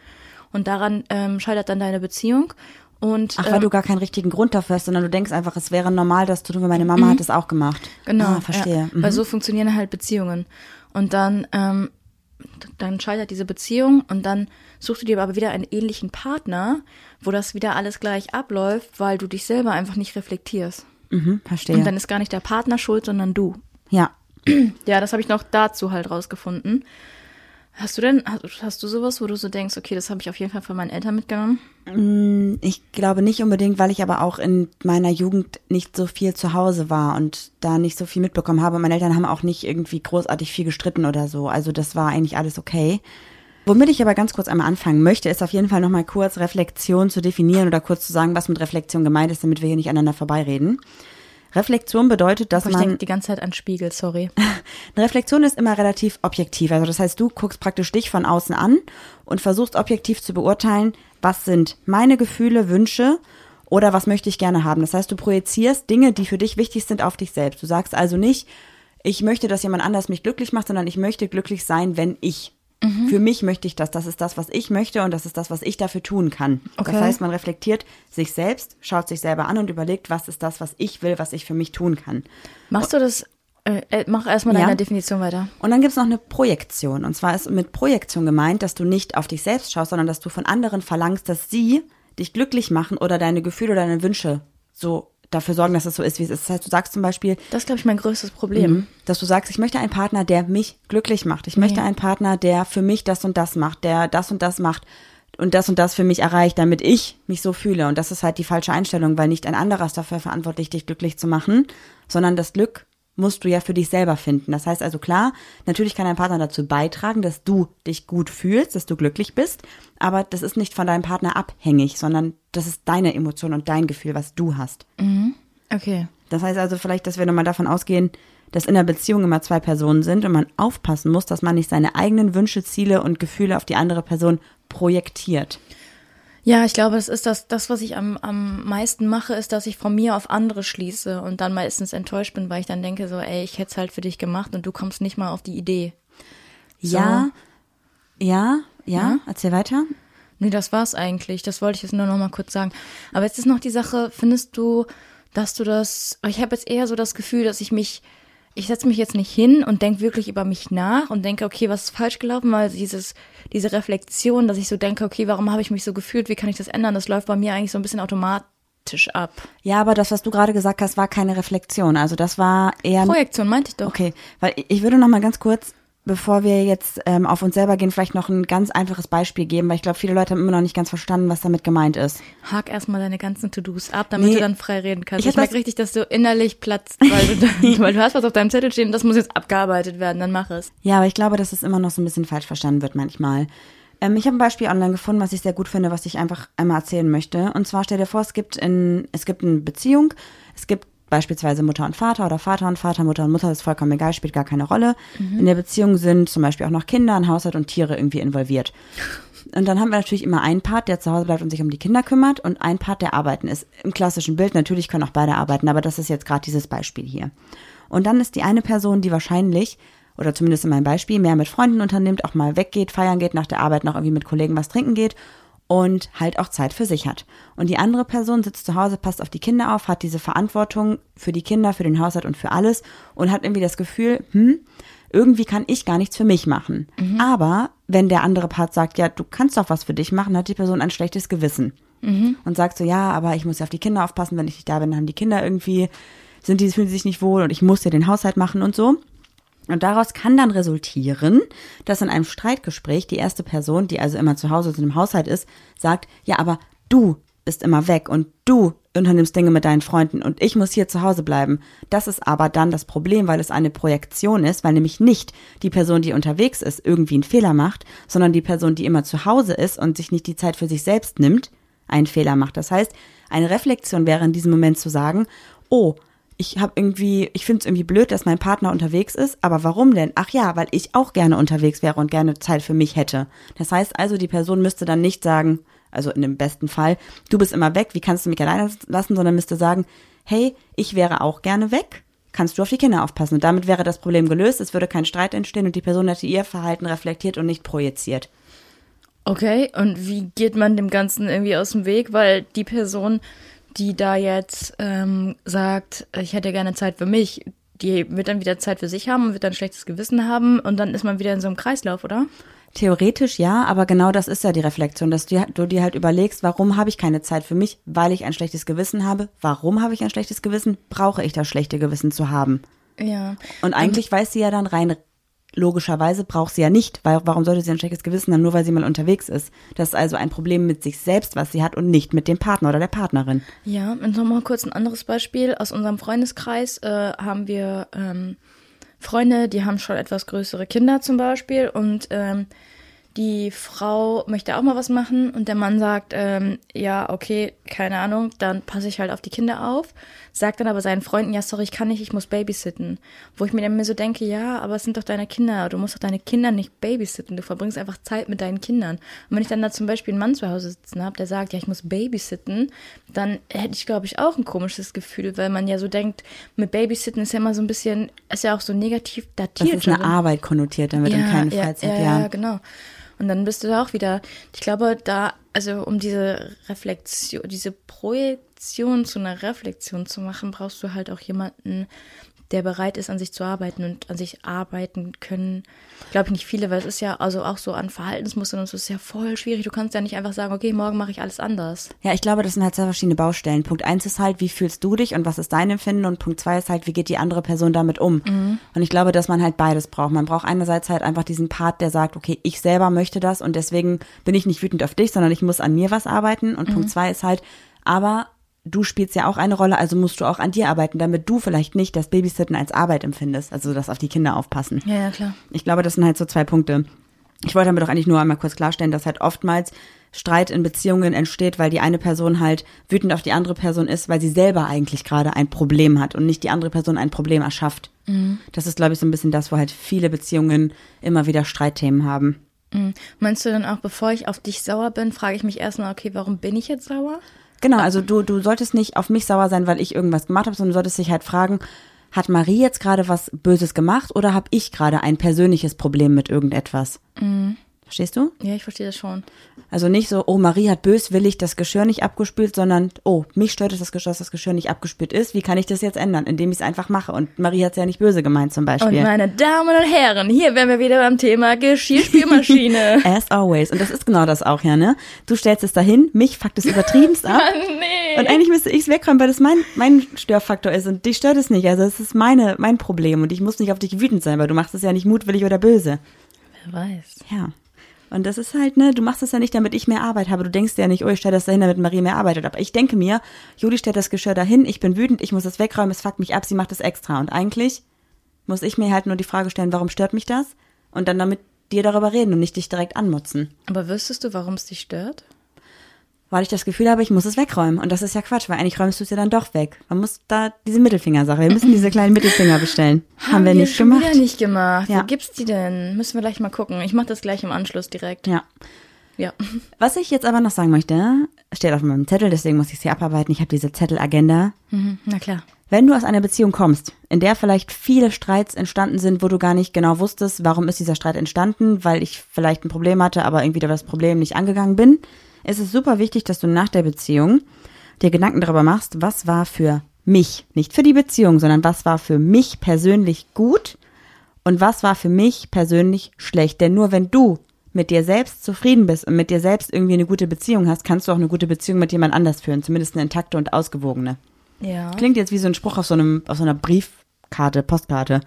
Und daran ähm, scheitert dann deine Beziehung. Und Ach, weil ähm, du gar keinen richtigen Grund dafür hast, sondern du denkst einfach, es wäre normal, das zu tun, weil meine Mama hat es auch gemacht. Genau, Ah, verstehe. Ja, Mhm. Weil so funktionieren halt Beziehungen. Und dann, ähm, dann scheitert diese Beziehung und dann suchst du dir aber wieder einen ähnlichen Partner, wo das wieder alles gleich abläuft, weil du dich selber einfach nicht reflektierst. mhm, verstehe. Und dann ist gar nicht der Partner schuld, sondern du. ja. Ja, das habe ich noch dazu halt rausgefunden. Hast du denn, hast, hast du sowas, wo du so denkst, okay, das habe ich auf jeden Fall von meinen Eltern mitgenommen? Ich glaube nicht unbedingt, weil ich aber auch in meiner Jugend nicht so viel zu Hause war und da nicht so viel mitbekommen habe. Meine Eltern haben auch nicht irgendwie großartig viel gestritten oder so. Also das war eigentlich alles okay. Womit ich aber ganz kurz einmal anfangen möchte, ist auf jeden Fall nochmal kurz Reflexion zu definieren oder kurz zu sagen, was mit Reflexion gemeint ist, damit wir hier nicht aneinander vorbeireden. Reflexion bedeutet, dass Ich man denke die ganze Zeit an Spiegel, sorry. eine Reflexion ist immer relativ objektiv. Also das heißt, du guckst praktisch dich von außen an und versuchst objektiv zu beurteilen, was sind meine Gefühle, Wünsche oder was möchte ich gerne haben. Das heißt, du projizierst Dinge, die für dich wichtig sind, auf dich selbst. Du sagst also nicht, ich möchte, dass jemand anders mich glücklich macht, sondern ich möchte glücklich sein, wenn ich. Für mich möchte ich das. Das ist das, was ich möchte und das ist das, was ich dafür tun kann. Okay. Das heißt, man reflektiert sich selbst, schaut sich selber an und überlegt, was ist das, was ich will, was ich für mich tun kann. Machst du das, äh, äh, mach erstmal Ja. deine Definition weiter. Und dann gibt's noch eine Projektion. Und zwar ist mit Projektion gemeint, dass du nicht auf dich selbst schaust, sondern dass du von anderen verlangst, dass sie dich glücklich machen oder deine Gefühle oder deine Wünsche so dafür sorgen, dass es so ist, wie es ist. Das heißt, du sagst zum Beispiel, Das ist, glaube ich, mein größtes Problem. Mhm. dass du sagst, ich möchte einen Partner, der mich glücklich macht. Ich möchte Ja. einen Partner, der für mich das und das macht, der das und das macht und das und das für mich erreicht, damit ich mich so fühle. Und das ist halt die falsche Einstellung, weil nicht ein anderer ist dafür verantwortlich, dich glücklich zu machen, sondern das Glück musst du ja für dich selber finden. Das heißt also klar, natürlich kann ein Partner dazu beitragen, dass du dich gut fühlst, dass du glücklich bist, aber das ist nicht von deinem Partner abhängig, sondern das ist deine Emotion und dein Gefühl, was du hast. Okay. Das heißt also vielleicht, dass wir nochmal davon ausgehen, dass in einer Beziehung immer zwei Personen sind und man aufpassen muss, dass man nicht seine eigenen Wünsche, Ziele und Gefühle auf die andere Person projektiert. Ja, ich glaube, das ist das, das, was ich am, am meisten mache, ist, dass ich von mir auf andere schließe und dann meistens enttäuscht bin, weil ich dann denke, so, ey, ich hätte es halt für dich gemacht und du kommst nicht mal auf die Idee. Ja, ja, ja, erzähl weiter. Nee, das war's eigentlich. Das wollte ich jetzt nur noch mal kurz sagen. Aber jetzt ist noch die Sache, findest du, dass du das, ich habe jetzt eher so das Gefühl, dass ich mich, ich setze mich jetzt nicht hin und denke wirklich über mich nach und denke, okay, was ist falsch gelaufen, weil dieses, diese Reflexion, dass ich so denke, okay, warum habe ich mich so gefühlt, wie kann ich das ändern, das läuft bei mir eigentlich so ein bisschen automatisch ab. Ja, aber das, was du gerade gesagt hast, war keine Reflexion. Also das war eher Projektion meinte ich doch. Okay, weil ich- ich würde noch mal ganz kurz, bevor wir jetzt ähm, auf uns selber gehen, vielleicht noch ein ganz einfaches Beispiel geben, weil ich glaube, viele Leute haben immer noch nicht ganz verstanden, was damit gemeint ist. Hak erstmal deine ganzen To-Dos ab, damit Nee. du dann frei reden kannst. Ich Ich, merke richtig, dass du innerlich platzt, weil du, dann, weil du hast was auf deinem Zettel stehen und das muss jetzt abgearbeitet werden, dann mach es. Ja, aber ich glaube, dass es immer noch so ein bisschen falsch verstanden wird manchmal. Ähm, ich habe ein Beispiel online gefunden, was ich sehr gut finde, was ich einfach einmal erzählen möchte. Und zwar stell dir vor, es gibt in, es gibt eine Beziehung, es gibt beispielsweise Mutter und Vater oder Vater und Vater, Mutter und Mutter, ist vollkommen egal, spielt gar keine Rolle. In der Beziehung sind zum Beispiel auch noch Kinder, ein Haushalt und Tiere irgendwie involviert. Und dann haben wir natürlich immer einen Part, der zu Hause bleibt und sich um die Kinder kümmert und ein Part, der arbeiten ist. Im klassischen Bild, natürlich können auch beide arbeiten, aber das ist jetzt gerade dieses Beispiel hier. Und dann ist die eine Person, die wahrscheinlich, oder zumindest in meinem Beispiel, mehr mit Freunden unternimmt, auch mal weggeht, feiern geht, nach der Arbeit noch irgendwie mit Kollegen was trinken geht und halt auch Zeit für sich hat. Und die andere Person sitzt zu Hause, passt auf die Kinder auf, hat diese Verantwortung für die Kinder, für den Haushalt und für alles und hat irgendwie das Gefühl, hm, irgendwie kann ich gar nichts für mich machen. Aber wenn der andere Part sagt, ja, du kannst doch was für dich machen, hat die Person ein schlechtes Gewissen. Und sagt so, ja, aber ich muss ja auf die Kinder aufpassen, wenn ich nicht da bin, dann haben die Kinder irgendwie, sind die, fühlen sich nicht wohl und ich muss ja den Haushalt machen und so. Und daraus kann dann resultieren, dass in einem Streitgespräch die erste Person, die also immer zu Hause in dem Haushalt ist, sagt, ja, aber du bist immer weg und du unternimmst Dinge mit deinen Freunden und ich muss hier zu Hause bleiben. Das ist aber dann das Problem, weil es eine Projektion ist, weil nämlich nicht die Person, die unterwegs ist, irgendwie einen Fehler macht, sondern die Person, die immer zu Hause ist und sich nicht die Zeit für sich selbst nimmt, einen Fehler macht. Das heißt, eine Reflexion wäre in diesem Moment zu sagen, oh, ich habe irgendwie, ich finde es irgendwie blöd, dass mein Partner unterwegs ist, aber warum denn? Ach ja, weil ich auch gerne unterwegs wäre und gerne Zeit für mich hätte. Das heißt also, die Person müsste dann nicht sagen, also in dem besten Fall, du bist immer weg, wie kannst du mich alleine lassen, sondern müsste sagen, hey, ich wäre auch gerne weg, kannst du auf die Kinder aufpassen. Und damit wäre das Problem gelöst, es würde kein Streit entstehen und die Person hätte ihr Verhalten reflektiert und nicht projiziert. Okay, und wie geht man dem Ganzen irgendwie aus dem Weg? Weil die Person, die da jetzt ähm, sagt, ich hätte gerne Zeit für mich, die wird dann wieder Zeit für sich haben und wird dann ein schlechtes Gewissen haben und dann ist man wieder in so einem Kreislauf, oder? Theoretisch ja, aber genau das ist ja die Reflexion, dass du, du dir halt überlegst, warum habe ich keine Zeit für mich? Weil ich ein schlechtes Gewissen habe. Warum habe ich ein schlechtes Gewissen? Brauche ich das schlechte Gewissen zu haben? Ja. Und eigentlich weiß sie ja dann rein logischerweise braucht sie ja nicht, weil warum sollte sie ein schlechtes Gewissen haben, nur weil sie mal unterwegs ist? Das ist also ein Problem mit sich selbst, was sie hat und nicht mit dem Partner oder der Partnerin. Ja, und nochmal kurz ein anderes Beispiel. Aus unserem Freundeskreis äh, haben wir ähm, Freunde, die haben schon etwas größere Kinder zum Beispiel und ähm, die Frau möchte auch mal was machen und der Mann sagt, ähm, ja, okay, keine Ahnung, dann passe ich halt auf die Kinder auf, sagt dann aber seinen Freunden, ja, sorry, ich kann nicht, ich muss babysitten. Wo ich mir dann mir so denke, ja, aber es sind doch deine Kinder, du musst doch deine Kinder nicht babysitten, du verbringst einfach Zeit mit deinen Kindern. Und wenn ich dann da zum Beispiel einen Mann zu Hause sitzen habe, der sagt, ja, ich muss babysitten, dann hätte ich, glaube ich, auch ein komisches Gefühl, weil man ja so denkt, mit babysitten ist ja immer so ein bisschen, ist ja auch so negativ Das datiert. ist eine Also- Arbeit konnotiert damit in keinen Freizeit, ja, ja. ja, genau. Und dann bist du da auch wieder, ich glaube, da, also um diese Reflexion, diese Projektion zu einer Reflexion zu machen, brauchst du halt auch jemanden, der bereit ist, an sich zu arbeiten und an sich arbeiten können, glaube ich nicht viele, weil es ist ja also auch so an Verhaltensmustern und so ist ja voll schwierig. Du kannst ja nicht einfach sagen, okay, morgen mache ich alles anders. Ja, ich glaube, das sind halt zwei verschiedene Baustellen. Punkt eins ist halt, wie fühlst du dich und was ist dein Empfinden? Und Punkt zwei ist halt, wie geht die andere Person damit um? Und ich glaube, dass man halt beides braucht. Man braucht einerseits halt einfach diesen Part, der sagt, okay, ich selber möchte das und deswegen bin ich nicht wütend auf dich, sondern ich muss an mir was arbeiten. Und Punkt zwei ist halt, aber du spielst ja auch eine Rolle, also musst du auch an dir arbeiten, damit du vielleicht nicht das Babysitten als Arbeit empfindest, also das auf die Kinder aufpassen. Ja, ja, klar. Ich glaube, das sind halt so zwei Punkte. Ich wollte damit doch eigentlich nur einmal kurz klarstellen, dass halt oftmals Streit in Beziehungen entsteht, weil die eine Person halt wütend auf die andere Person ist, weil sie selber eigentlich gerade ein Problem hat und nicht die andere Person ein Problem erschafft. Das ist, glaube ich, so ein bisschen das, wo halt viele Beziehungen immer wieder Streitthemen haben. Mhm. Meinst du dann auch, bevor ich auf dich sauer bin, frage ich mich erstmal, okay, warum bin ich jetzt sauer? Genau, also du, du solltest nicht auf mich sauer sein, weil ich irgendwas gemacht habe, sondern du solltest dich halt fragen, hat Marie jetzt gerade was Böses gemacht oder habe ich gerade ein persönliches Problem mit irgendetwas? Verstehst du? Ja, ich verstehe das schon. Also nicht so, oh, Marie hat böswillig das Geschirr nicht abgespült, sondern, oh, mich stört es, dass das Geschirr, dass das Geschirr nicht abgespült ist. Wie kann ich das jetzt ändern? Indem ich es einfach mache. Und Marie hat es ja nicht böse gemeint zum Und Beispiel. meine Damen und Herren, hier wären wir wieder beim Thema Geschirrspülmaschine. As always. Und das ist genau das auch, ja, ne? Du stellst es dahin, mich fuckt es übertriebenst ab. nee. Und eigentlich müsste ich es wegräumen, weil das mein, mein Störfaktor ist und dich stört es nicht. Also es ist meine, mein Problem und ich muss nicht auf dich wütend sein, weil du machst es ja nicht mutwillig oder böse. Wer weiß. Ja. Und das ist halt, ne, du machst es ja nicht, damit ich mehr Arbeit habe. Du denkst ja nicht, oh, ich stelle das dahin, damit Marie mehr arbeitet. Aber ich denke mir, Juli stellt das Geschirr dahin, ich bin wütend, ich muss das wegräumen, es fuckt mich ab, sie macht das extra. Und eigentlich muss ich mir halt nur die Frage stellen, warum stört mich das? Und dann damit dir darüber reden und nicht dich direkt anmutzen. Aber wüsstest du, warum es dich stört? Weil ich das Gefühl habe, ich muss es wegräumen. Und das ist ja Quatsch, weil eigentlich räumst du es ja dann doch weg. Man muss da diese Mittelfingersache, wir müssen diese kleinen Mittelfinger bestellen. Haben, wir nicht schon gemacht. Wieder nicht gemacht. Ja. Wo gibt's die denn? Müssen wir gleich mal gucken. Ich mache das gleich im Anschluss direkt. Ja. Ja. Was ich jetzt aber noch sagen möchte, steht auf meinem Zettel, deswegen muss ich sie abarbeiten. Ich habe diese Zettelagenda. Mhm. Na klar. Wenn du aus einer Beziehung kommst, in der vielleicht viele Streits entstanden sind, wo du gar nicht genau wusstest, warum ist dieser Streit entstanden, weil ich vielleicht ein Problem hatte, aber irgendwie das Problem nicht angegangen bin, ist es super wichtig, dass du nach der Beziehung dir Gedanken darüber machst, was war für mich, nicht für die Beziehung, sondern was war für mich persönlich gut und was war für mich persönlich schlecht. Denn nur wenn du mit dir selbst zufrieden bist und mit dir selbst irgendwie eine gute Beziehung hast, kannst du auch eine gute Beziehung mit jemand anders führen, zumindest eine intakte und ausgewogene. Ja. Klingt jetzt wie so ein Spruch auf so einem, auf so einer Briefkarte, Postkarte.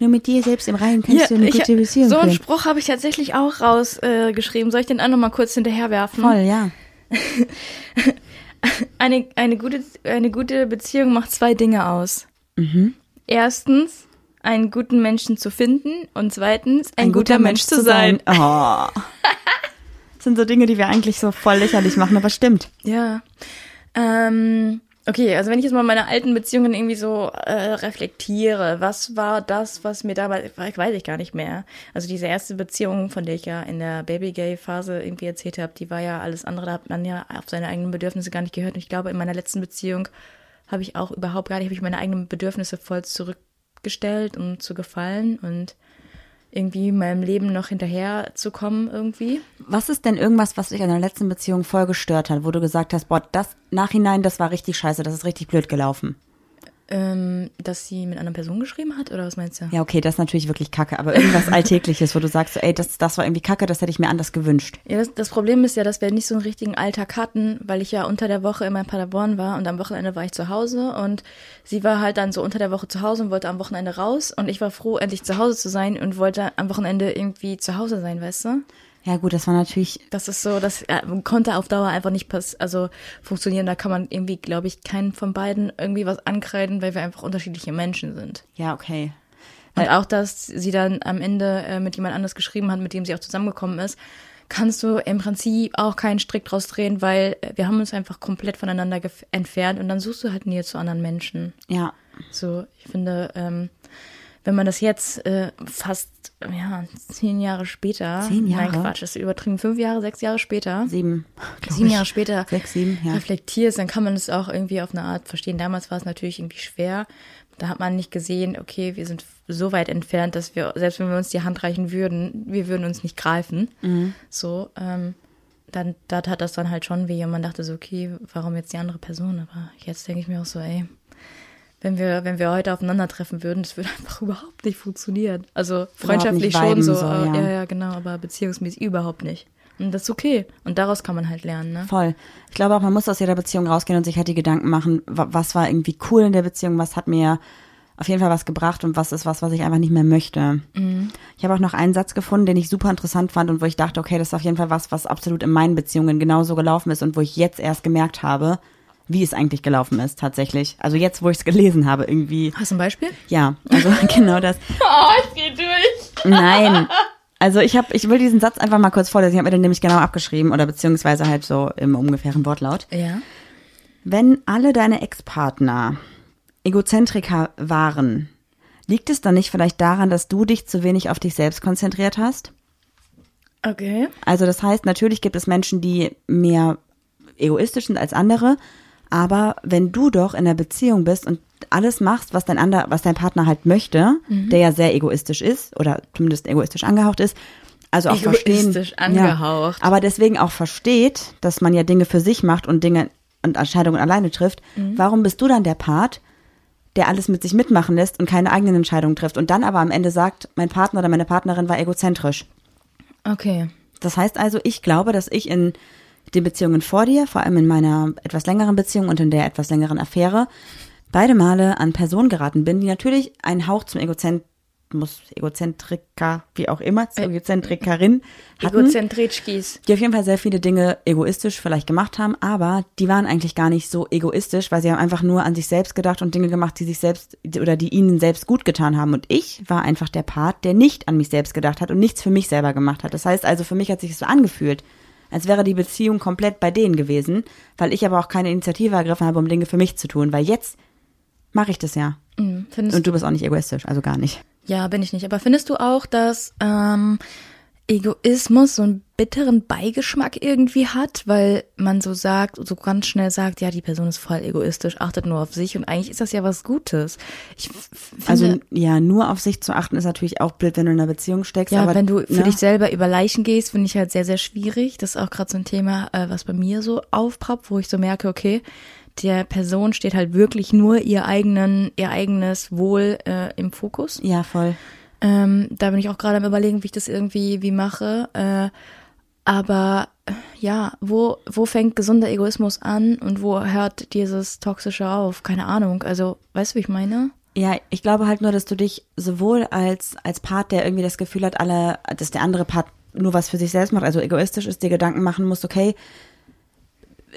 Nur mit dir selbst im Reinen kannst du eine ich- gute Beziehung so einen führen. Spruch habe ich tatsächlich auch rausgeschrieben. Äh. Soll ich den auch noch mal kurz hinterherwerfen? Voll, ja. Eine, eine, gute, eine gute Beziehung macht zwei Dinge aus. Mhm. Erstens, einen guten Menschen zu finden und zweitens, ein, guter, Mensch, zu sein. Oh. Das sind so Dinge, die wir eigentlich so voll lächerlich machen, aber stimmt. Ja. Ähm, okay, also wenn ich jetzt mal meine alten Beziehungen irgendwie so äh, reflektiere, was war das, was mir damals, weiß ich gar nicht mehr. Also diese erste Beziehung, von der ich ja in der Baby-Gay-Phase irgendwie erzählt habe, die war ja alles andere, da hat man ja auf seine eigenen Bedürfnisse gar nicht gehört. Und ich glaube, in meiner letzten Beziehung habe ich auch überhaupt gar nicht, habe ich meine eigenen Bedürfnisse voll zurückgestellt, um zu gefallen und irgendwie meinem Leben noch hinterher zu kommen irgendwie. Was ist denn irgendwas, was dich an der letzten Beziehung voll gestört hat, wo du gesagt hast, boah, das Nachhinein, das war richtig scheiße, das ist richtig blöd gelaufen? Ähm, dass sie mit einer Person geschrieben hat, oder was meinst du? Ja, okay, das ist natürlich wirklich kacke, aber irgendwas Alltägliches, wo du sagst, so, ey, das, das war irgendwie kacke, das hätte ich mir anders gewünscht. Ja, das, das Problem ist ja, dass wir nicht so einen richtigen Alltag hatten, weil ich ja unter der Woche immer in Paderborn war und am Wochenende war ich zu Hause und sie war halt dann so unter der Woche zu Hause und wollte am Wochenende raus und ich war froh, endlich zu Hause zu sein und wollte am Wochenende irgendwie zu Hause sein, weißt du? Ja, gut, das war natürlich, Das ist so, das äh, konnte auf Dauer einfach nicht pass also funktionieren. Da kann man irgendwie, glaube ich, keinen von beiden irgendwie was ankreiden, weil wir einfach unterschiedliche Menschen sind. ja, okay. Und auch, dass sie dann am Ende äh, mit jemand anders geschrieben hat, mit dem sie auch zusammengekommen ist, kannst du im Prinzip auch keinen Strick draus drehen, weil äh, wir haben uns einfach komplett voneinander entfernt und dann suchst du halt Nähe zu anderen Menschen. Ja, So, ich finde, ähm, wenn man das jetzt äh, fast ja, zehn Jahre später, Zehn Jahre? nein Quatsch, das ist übertrieben, fünf Jahre, sechs Jahre später, sieben, sieben. Jahre später Sechs, sieben, ja. reflektierst, dann kann man es auch irgendwie auf eine Art verstehen. Damals war es natürlich irgendwie schwer. Da hat man nicht gesehen, okay, wir sind so weit entfernt, dass wir, selbst wenn wir uns die Hand reichen würden, wir würden uns nicht greifen. Mhm. So, ähm, dann, da tat das dann halt schon weh und man dachte so, okay, warum jetzt die andere Person? Aber jetzt denke ich mir auch so, ey, wenn wir, wenn wir heute aufeinandertreffen würden, das würde einfach überhaupt nicht funktionieren. Also freundschaftlich schon so, so, ja. ja. ja, genau, aber beziehungsmäßig überhaupt nicht. Und das ist okay. Und daraus kann man halt lernen, ne? Voll. Ich glaube auch, man muss aus jeder Beziehung rausgehen und sich halt die Gedanken machen, wa- was war irgendwie cool in der Beziehung, was hat mir auf jeden Fall was gebracht und was ist was, was ich einfach nicht mehr möchte. Ich habe auch noch einen Satz gefunden, den ich super interessant fand und wo ich dachte, okay, das ist auf jeden Fall was, was absolut in meinen Beziehungen genauso gelaufen ist und wo ich jetzt erst gemerkt habe, wie es eigentlich gelaufen ist, tatsächlich. Also jetzt, wo ich es gelesen habe, irgendwie, Hast du ein Beispiel? ja, also genau das. Oh, ich geh durch. Nein. Also ich habe, ich will diesen Satz einfach mal kurz vorlesen. Ich habe mir den nämlich genau abgeschrieben oder beziehungsweise halt so im ungefähren Wortlaut. Ja. Wenn alle deine Ex-Partner Egozentriker waren, liegt es dann nicht vielleicht daran, dass du dich zu wenig auf dich selbst konzentriert hast? Okay. Also das heißt, natürlich gibt es Menschen, die mehr egoistisch sind als andere, aber wenn du doch in der Beziehung bist und alles machst, was dein ander, was dein Partner halt möchte, der ja sehr egoistisch ist oder zumindest egoistisch angehaucht ist, also auch verstehen, Egoistisch angehaucht. Ja, aber deswegen auch versteht, dass man ja Dinge für sich macht und Dinge und Entscheidungen alleine trifft. Warum bist du dann der Part, der alles mit sich mitmachen lässt und keine eigenen Entscheidungen trifft und dann aber am Ende sagt, mein Partner oder meine Partnerin war egozentrisch? Okay. Das heißt also, ich glaube, dass ich in den Beziehungen vor dir, vor allem in meiner etwas längeren Beziehung und in der etwas längeren Affäre, beide Male an Personen geraten bin, die natürlich einen Hauch zum Egozentmus, Egozentriker, wie auch immer, zur Egozentrikerin hatten, Egozentritschkis. die auf jeden Fall sehr viele Dinge egoistisch vielleicht gemacht haben, aber die waren eigentlich gar nicht so egoistisch, weil sie haben einfach nur an sich selbst gedacht und Dinge gemacht, die sich selbst oder die ihnen selbst gut getan haben. Und ich war einfach der Part, der nicht an mich selbst gedacht hat und nichts für mich selber gemacht hat. Das heißt also, für mich hat sich das so angefühlt, als wäre die Beziehung komplett bei denen gewesen, weil ich aber auch keine Initiative ergriffen habe, um Dinge für mich zu tun, weil jetzt mache ich das ja. Mhm. Und du bist auch nicht egoistisch, also gar nicht. Ja, bin ich nicht. Aber findest du auch, dass ähm, Egoismus so einen bitteren Beigeschmack irgendwie hat, weil man so sagt, so ganz schnell sagt, ja, die Person ist voll egoistisch, achtet nur auf sich und eigentlich ist das ja was Gutes. Ich finde, Also ja, nur auf sich zu achten ist natürlich auch blöd, wenn du in einer Beziehung steckst. ja, aber, wenn du für ne? dich selber über Leichen gehst, finde ich halt sehr, sehr schwierig. Das ist auch gerade so ein Thema, äh, was bei mir so aufproppt, wo ich so merke, okay, der Person steht halt wirklich nur ihr eigenen, ihr eigenes Wohl äh, im Fokus. Ja, voll. Ähm, da bin ich auch gerade am überlegen, wie ich das irgendwie wie mache. Äh, aber äh, ja, wo, wo fängt gesunder Egoismus an und wo hört dieses Toxische auf? Keine Ahnung. Also, weißt du, wie ich meine? Ja, ich glaube halt nur, dass du dich sowohl als, als Part, der irgendwie das Gefühl hat, alle, dass der andere Part nur was für sich selbst macht, also egoistisch ist, dir Gedanken machen musst, okay,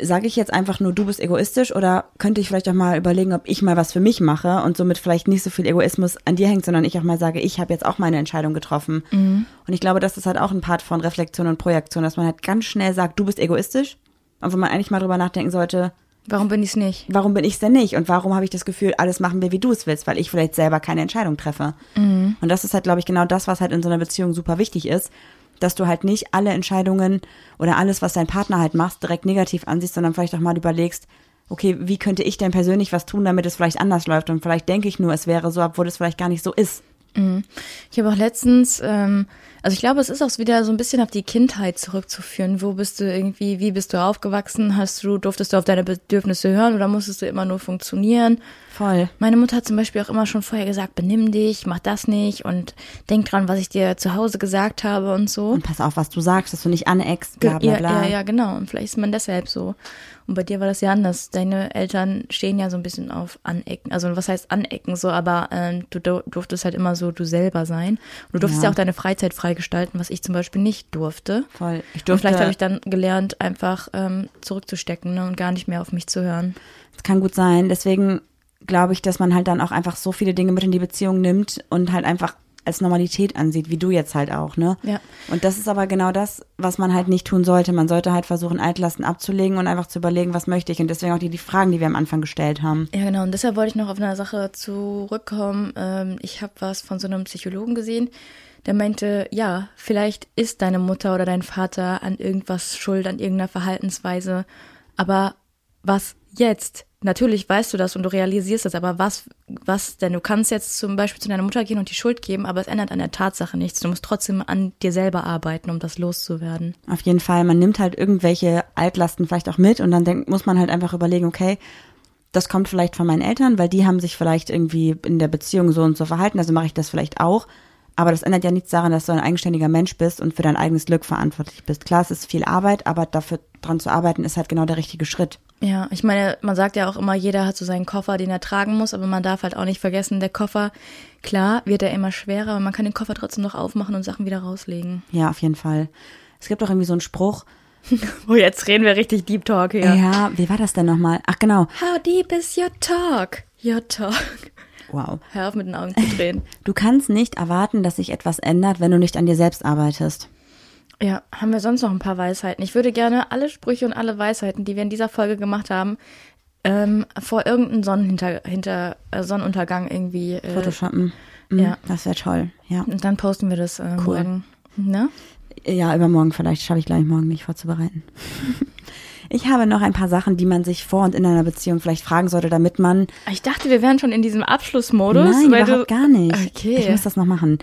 sage ich jetzt einfach nur, du bist egoistisch oder könnte ich vielleicht auch mal überlegen, ob ich mal was für mich mache und somit vielleicht nicht so viel Egoismus an dir hängt, sondern ich auch mal sage, ich habe jetzt auch meine Entscheidung getroffen. Und ich glaube, das ist halt auch ein Part von Reflexion und Projektion, dass man halt ganz schnell sagt, du bist egoistisch und wo man eigentlich mal drüber nachdenken sollte, Warum bin ich es nicht? warum bin ich denn nicht? Und warum habe ich das Gefühl, alles machen wir, wie du es willst, weil ich vielleicht selber keine Entscheidung treffe. Und das ist halt, glaube ich, genau das, was halt in so einer Beziehung super wichtig ist, dass du halt nicht alle Entscheidungen oder alles, was dein Partner halt macht, direkt negativ ansiehst, sondern vielleicht auch mal überlegst, okay, wie könnte ich denn persönlich was tun, damit es vielleicht anders läuft? Und vielleicht denke ich nur, es wäre so, obwohl es vielleicht gar nicht so ist. Ich habe auch letztens, ähm, also ich glaube, es ist auch wieder so ein bisschen auf die Kindheit zurückzuführen. Wo bist du irgendwie, wie bist du aufgewachsen? Hast du, durftest du auf deine Bedürfnisse hören oder musstest du immer nur funktionieren? Voll. Meine Mutter hat zum Beispiel auch immer schon vorher gesagt, benimm dich, mach das nicht und denk dran, was ich dir zu Hause gesagt habe und so. Und pass auf, was du sagst, dass du nicht aneckst, bla bla ja, bla. ja, ja, genau. Und vielleicht ist man deshalb so. Und bei dir war das ja anders. Deine Eltern stehen ja so ein bisschen auf Anecken. Also was heißt Anecken so, aber ähm, du dur- durftest halt immer so du selber sein. Und du durftest ja, Ja. auch deine Freizeit freigestalten, was ich zum Beispiel nicht durfte. Voll. Ich Und durfte, vielleicht habe ich dann gelernt, einfach ähm, zurückzustecken ne, und gar nicht mehr auf mich zu hören. Das kann gut sein. Deswegen glaube ich, dass man halt dann auch einfach so viele Dinge mit in die Beziehung nimmt und halt einfach als Normalität ansieht, wie du jetzt halt auch, ne? Ja. Und das ist aber genau das, was man halt nicht tun sollte. Man sollte halt versuchen, Altlasten abzulegen und einfach zu überlegen, was möchte ich. Und deswegen auch die, die Fragen, die wir am Anfang gestellt haben. Ja, genau. Und deshalb wollte ich noch auf eine Sache zurückkommen. Ähm, ich habe was von so einem Psychologen gesehen, der meinte, ja, vielleicht ist deine Mutter oder dein Vater an irgendwas schuld, an irgendeiner Verhaltensweise. Aber was jetzt? Natürlich weißt du das und du realisierst das, aber was, was denn? Du kannst jetzt zum Beispiel zu deiner Mutter gehen und die Schuld geben, aber es ändert an der Tatsache nichts. Du musst trotzdem an dir selber arbeiten, um das loszuwerden. Auf jeden Fall, man nimmt halt irgendwelche Altlasten vielleicht auch mit und dann denk, muss man halt einfach überlegen, okay, das kommt vielleicht von meinen Eltern, weil die haben sich vielleicht irgendwie in der Beziehung so und so verhalten, also mache ich das vielleicht auch. Aber das ändert ja nichts daran, dass du ein eigenständiger Mensch bist und für dein eigenes Glück verantwortlich bist. Klar, es ist viel Arbeit, aber dafür dran zu arbeiten ist halt genau der richtige Schritt. Ja, ich meine, man sagt ja auch immer, jeder hat so seinen Koffer, den er tragen muss, aber man darf halt auch nicht vergessen, der Koffer, klar, wird er immer schwerer, aber man kann den Koffer trotzdem noch aufmachen und Sachen wieder rauslegen. Ja, auf jeden Fall. Es gibt auch irgendwie so einen Spruch. Oh, jetzt reden wir richtig Deep Talk hier. Ja, wie war das denn nochmal? Ach, genau. How deep is your talk? Your talk. Wow. Hör auf mit den Augen zu drehen. Du kannst nicht erwarten, dass sich etwas ändert, wenn du nicht an dir selbst arbeitest. Ja, haben wir sonst noch ein paar Weisheiten? Ich würde gerne alle Sprüche und alle Weisheiten, die wir in dieser Folge gemacht haben, ähm, vor irgendeinem Sonnenhinter, hinter, äh, Sonnenuntergang irgendwie. Äh, Photoshoppen. Mhm, ja. Das wäre toll. Ja. Und dann posten wir das äh, Cool. morgen. Ne? Ja, übermorgen vielleicht. Schaffe ich gleich morgen nicht vorzubereiten. Ich habe noch ein paar Sachen, die man sich vor und in einer Beziehung vielleicht fragen sollte, damit man. Ich dachte, wir wären schon in diesem Abschlussmodus. Nein, weil überhaupt gar nicht. Okay. Ich muss das noch machen.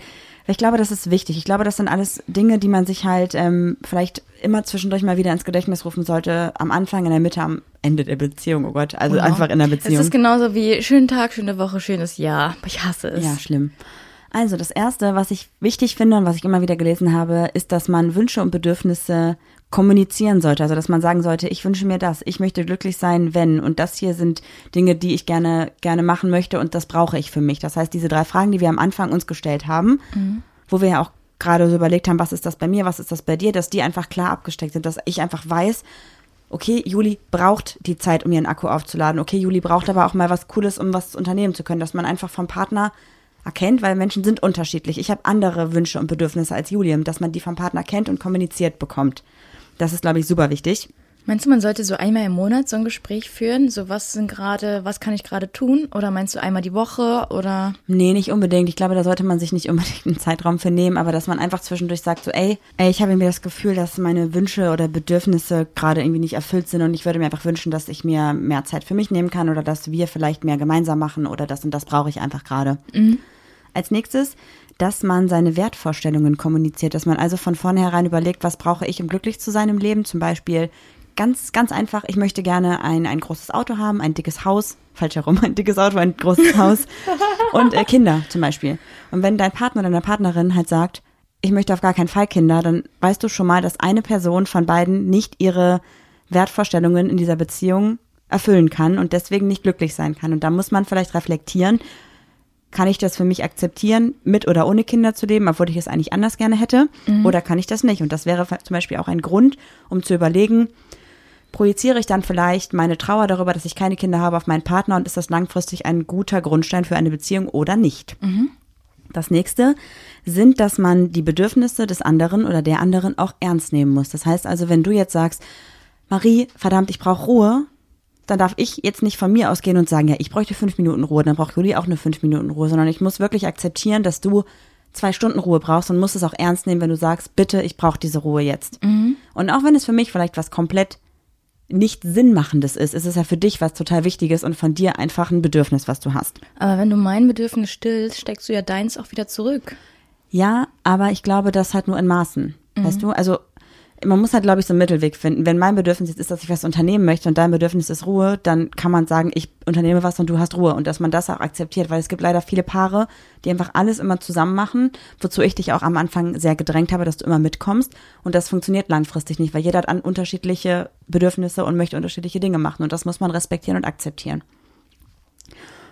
Ich glaube, das ist wichtig. Ich glaube, das sind alles Dinge, die man sich halt ähm, vielleicht immer zwischendurch mal wieder ins Gedächtnis rufen sollte. Am Anfang, in der Mitte, am Ende der Beziehung. Oh Gott, also einfach in der Es Beziehung. ist genauso wie schönen Tag, schöne Woche, schönes Jahr. Ich hasse es. Ja, schlimm. Also das Erste, was ich wichtig finde und was ich immer wieder gelesen habe, ist, dass man Wünsche und Bedürfnisse kommunizieren sollte. Also dass man sagen sollte, ich wünsche mir das, ich möchte glücklich sein, wenn. Und das hier sind Dinge, die ich gerne, gerne machen möchte und das brauche ich für mich. Das heißt, diese drei Fragen, die wir am Anfang uns gestellt haben, wo wir ja auch gerade so überlegt haben, was ist das bei mir, was ist das bei dir, dass die einfach klar abgesteckt sind, dass ich einfach weiß, okay, Juli braucht die Zeit, um ihren Akku aufzuladen. Okay, Juli braucht aber auch mal was Cooles, um was unternehmen zu können, dass man einfach vom Partner erkennt, weil Menschen sind unterschiedlich. Ich habe andere Wünsche und Bedürfnisse als Julium, dass man die vom Partner kennt und kommuniziert bekommt. Das ist, glaube ich, super wichtig. Meinst du, man sollte so einmal im Monat so ein Gespräch führen? So, was sind gerade, was kann ich gerade tun? Oder meinst du einmal die Woche oder? Nee, nicht unbedingt. Ich glaube, da sollte man sich nicht unbedingt einen Zeitraum für nehmen, aber dass man einfach zwischendurch sagt, so, ey, ey, ich habe irgendwie das Gefühl, dass meine Wünsche oder Bedürfnisse gerade irgendwie nicht erfüllt sind und ich würde mir einfach wünschen, dass ich mir mehr Zeit für mich nehmen kann oder dass wir vielleicht mehr gemeinsam machen oder das und das brauche ich einfach gerade. Als nächstes, dass man seine Wertvorstellungen kommuniziert, dass man also von vornherein überlegt, was brauche ich, um glücklich zu sein im Leben. Zum Beispiel ganz, ganz einfach, ich möchte gerne ein, ein großes Auto haben, ein dickes Haus, falsch herum, ein dickes Auto, ein großes Haus und äh, Kinder zum Beispiel. Und wenn dein Partner oder deine Partnerin halt sagt, ich möchte auf gar keinen Fall Kinder, dann weißt du schon mal, dass eine Person von beiden nicht ihre Wertvorstellungen in dieser Beziehung erfüllen kann und deswegen nicht glücklich sein kann. Und da muss man vielleicht reflektieren, kann ich das für mich akzeptieren, mit oder ohne Kinder zu leben, obwohl ich es eigentlich anders gerne hätte, oder kann ich das nicht? Und das wäre zum Beispiel auch ein Grund, um zu überlegen, projiziere ich dann vielleicht meine Trauer darüber, dass ich keine Kinder habe, auf meinen Partner und ist das langfristig ein guter Grundstein für eine Beziehung oder nicht? Das nächste sind, dass man die Bedürfnisse des anderen oder der anderen auch ernst nehmen muss. Das heißt also, wenn du jetzt sagst, Marie, verdammt, ich brauche Ruhe, dann darf ich jetzt nicht von mir ausgehen und sagen, ja, ich bräuchte fünf Minuten Ruhe, dann braucht Juli auch eine fünf Minuten Ruhe, sondern ich muss wirklich akzeptieren, dass du zwei Stunden Ruhe brauchst und musst es auch ernst nehmen, wenn du sagst, bitte, ich brauche diese Ruhe jetzt. Und auch wenn es für mich vielleicht was komplett nicht Sinnmachendes ist, ist es ja für dich was total Wichtiges und von dir einfach ein Bedürfnis, was du hast. Aber wenn du mein Bedürfnis stillst, steckst du ja deins auch wieder zurück. Ja, aber ich glaube, das halt nur in Maßen. Weißt du? Also man muss halt, glaube ich, so einen Mittelweg finden. Wenn mein Bedürfnis jetzt ist, dass ich was unternehmen möchte und dein Bedürfnis ist Ruhe, dann kann man sagen, ich unternehme was und du hast Ruhe und dass man das auch akzeptiert, weil es gibt leider viele Paare, die einfach alles immer zusammen machen, wozu ich dich auch am Anfang sehr gedrängt habe, dass du immer mitkommst und das funktioniert langfristig nicht, weil jeder hat an unterschiedliche Bedürfnisse und möchte unterschiedliche Dinge machen und das muss man respektieren und akzeptieren.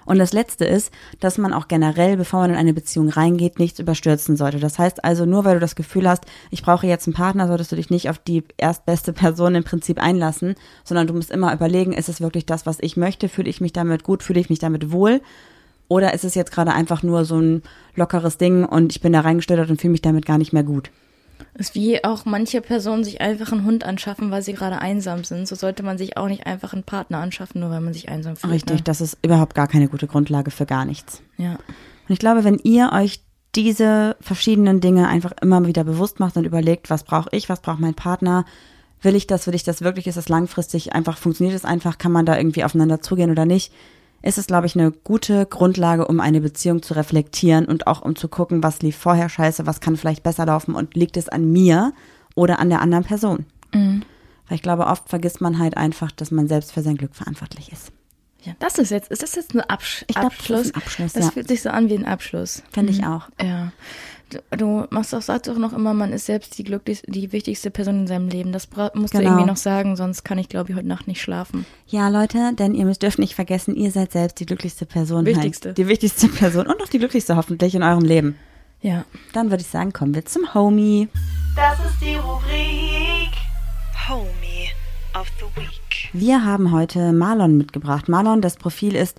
Und das Letzte ist, dass man auch generell, bevor man in eine Beziehung reingeht, nichts überstürzen sollte. Das heißt also, nur weil du das Gefühl hast, ich brauche jetzt einen Partner, solltest du dich nicht auf die erstbeste Person im Prinzip einlassen, sondern du musst immer überlegen, ist es wirklich das, was ich möchte? Fühle ich mich damit gut? Fühle ich mich damit wohl? Oder ist es jetzt gerade einfach nur so ein lockeres Ding und ich bin da reingestellt und fühle mich damit gar nicht mehr gut? Ist wie auch manche Personen sich einfach einen Hund anschaffen, weil sie gerade einsam sind. So sollte man sich auch nicht einfach einen Partner anschaffen, nur weil man sich einsam fühlt. Richtig, Ne? das ist überhaupt gar keine gute Grundlage für gar nichts. Ja. Und ich glaube, wenn ihr euch diese verschiedenen Dinge einfach immer wieder bewusst macht und überlegt, was brauche ich, was braucht mein Partner, will ich das, will ich das wirklich, ist das langfristig einfach, funktioniert es einfach, kann man da irgendwie aufeinander zugehen oder nicht, ist es, glaube ich, eine gute Grundlage, um eine Beziehung zu reflektieren und auch um zu gucken, was lief vorher scheiße, was kann vielleicht besser laufen und liegt es an mir oder an der anderen Person. Weil ich glaube, oft vergisst man halt einfach, dass man selbst für sein Glück verantwortlich ist. Ja, das ist jetzt, ist das jetzt ein Absch Ich glaub, das Abschluss? ein Abschluss, Das ja. fühlt sich so an wie ein Abschluss. Finde ich auch. Ja. Du, du machst auch, sagst auch noch immer, man ist selbst die glücklichste, die wichtigste Person in seinem Leben. Das musst du Genau. irgendwie noch sagen, sonst kann ich, glaube ich, heute Nacht nicht schlafen. Ja, Leute, denn ihr müsst dürft nicht vergessen, ihr seid selbst die glücklichste Person. Wichtigste. Halt, die wichtigste Person und auch die glücklichste hoffentlich in eurem Leben. Ja. Dann würde ich sagen, kommen wir zum Homie. Das ist die Rubrik Homie of the Week. Wir haben heute Marlon mitgebracht. Marlon, das Profil ist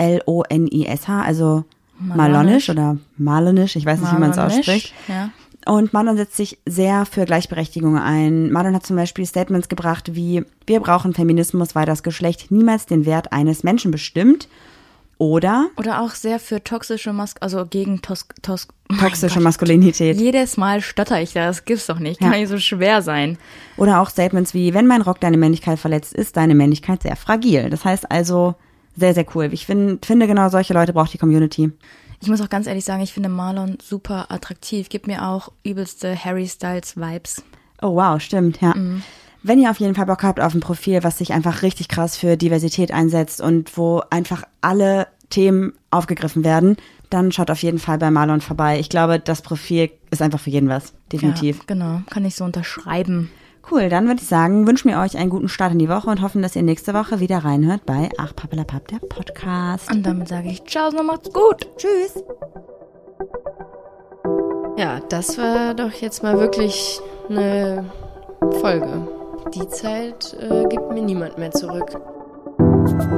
M-A-R-L-O-N-I-S-H, also Malonisch. Malonisch oder Malonisch, ich weiß nicht, wie man es Malonisch, ausspricht. Ja. Und Marlon setzt sich sehr für Gleichberechtigung ein. Marlon hat zum Beispiel Statements gebracht wie, wir brauchen Feminismus, weil das Geschlecht niemals den Wert eines Menschen bestimmt. Oder Oder auch sehr für toxische Mask, also gegen tos tos toxische Maskulinität. Jedes Mal stotter ich da, das gibt's doch nicht. Kann Ja. nicht so schwer sein. Oder auch Statements wie, wenn mein Rock deine Männlichkeit verletzt, ist deine Männlichkeit sehr fragil. Das heißt also, sehr, sehr cool. Ich find, finde, genau solche Leute braucht die Community. Ich muss auch ganz ehrlich sagen, ich finde Marlon super attraktiv. Gibt mir auch übelste Harry Styles Vibes. Oh wow, stimmt, ja. Wenn ihr auf jeden Fall Bock habt auf ein Profil, was sich einfach richtig krass für Diversität einsetzt und wo einfach alle Themen aufgegriffen werden, dann schaut auf jeden Fall bei Marlon vorbei. Ich glaube, das Profil ist einfach für jeden was. Definitiv. Ja, genau, kann ich so unterschreiben. Cool, dann würde ich sagen, wünschen wir euch einen guten Start in die Woche und hoffen, dass ihr nächste Woche wieder reinhört bei Ach Pappelapapp, der Podcast. Und damit sage ich Ciao und macht's gut. Tschüss. Ja, das war doch jetzt mal wirklich eine Folge. Die Zeit äh, gibt mir niemand mehr zurück. Musik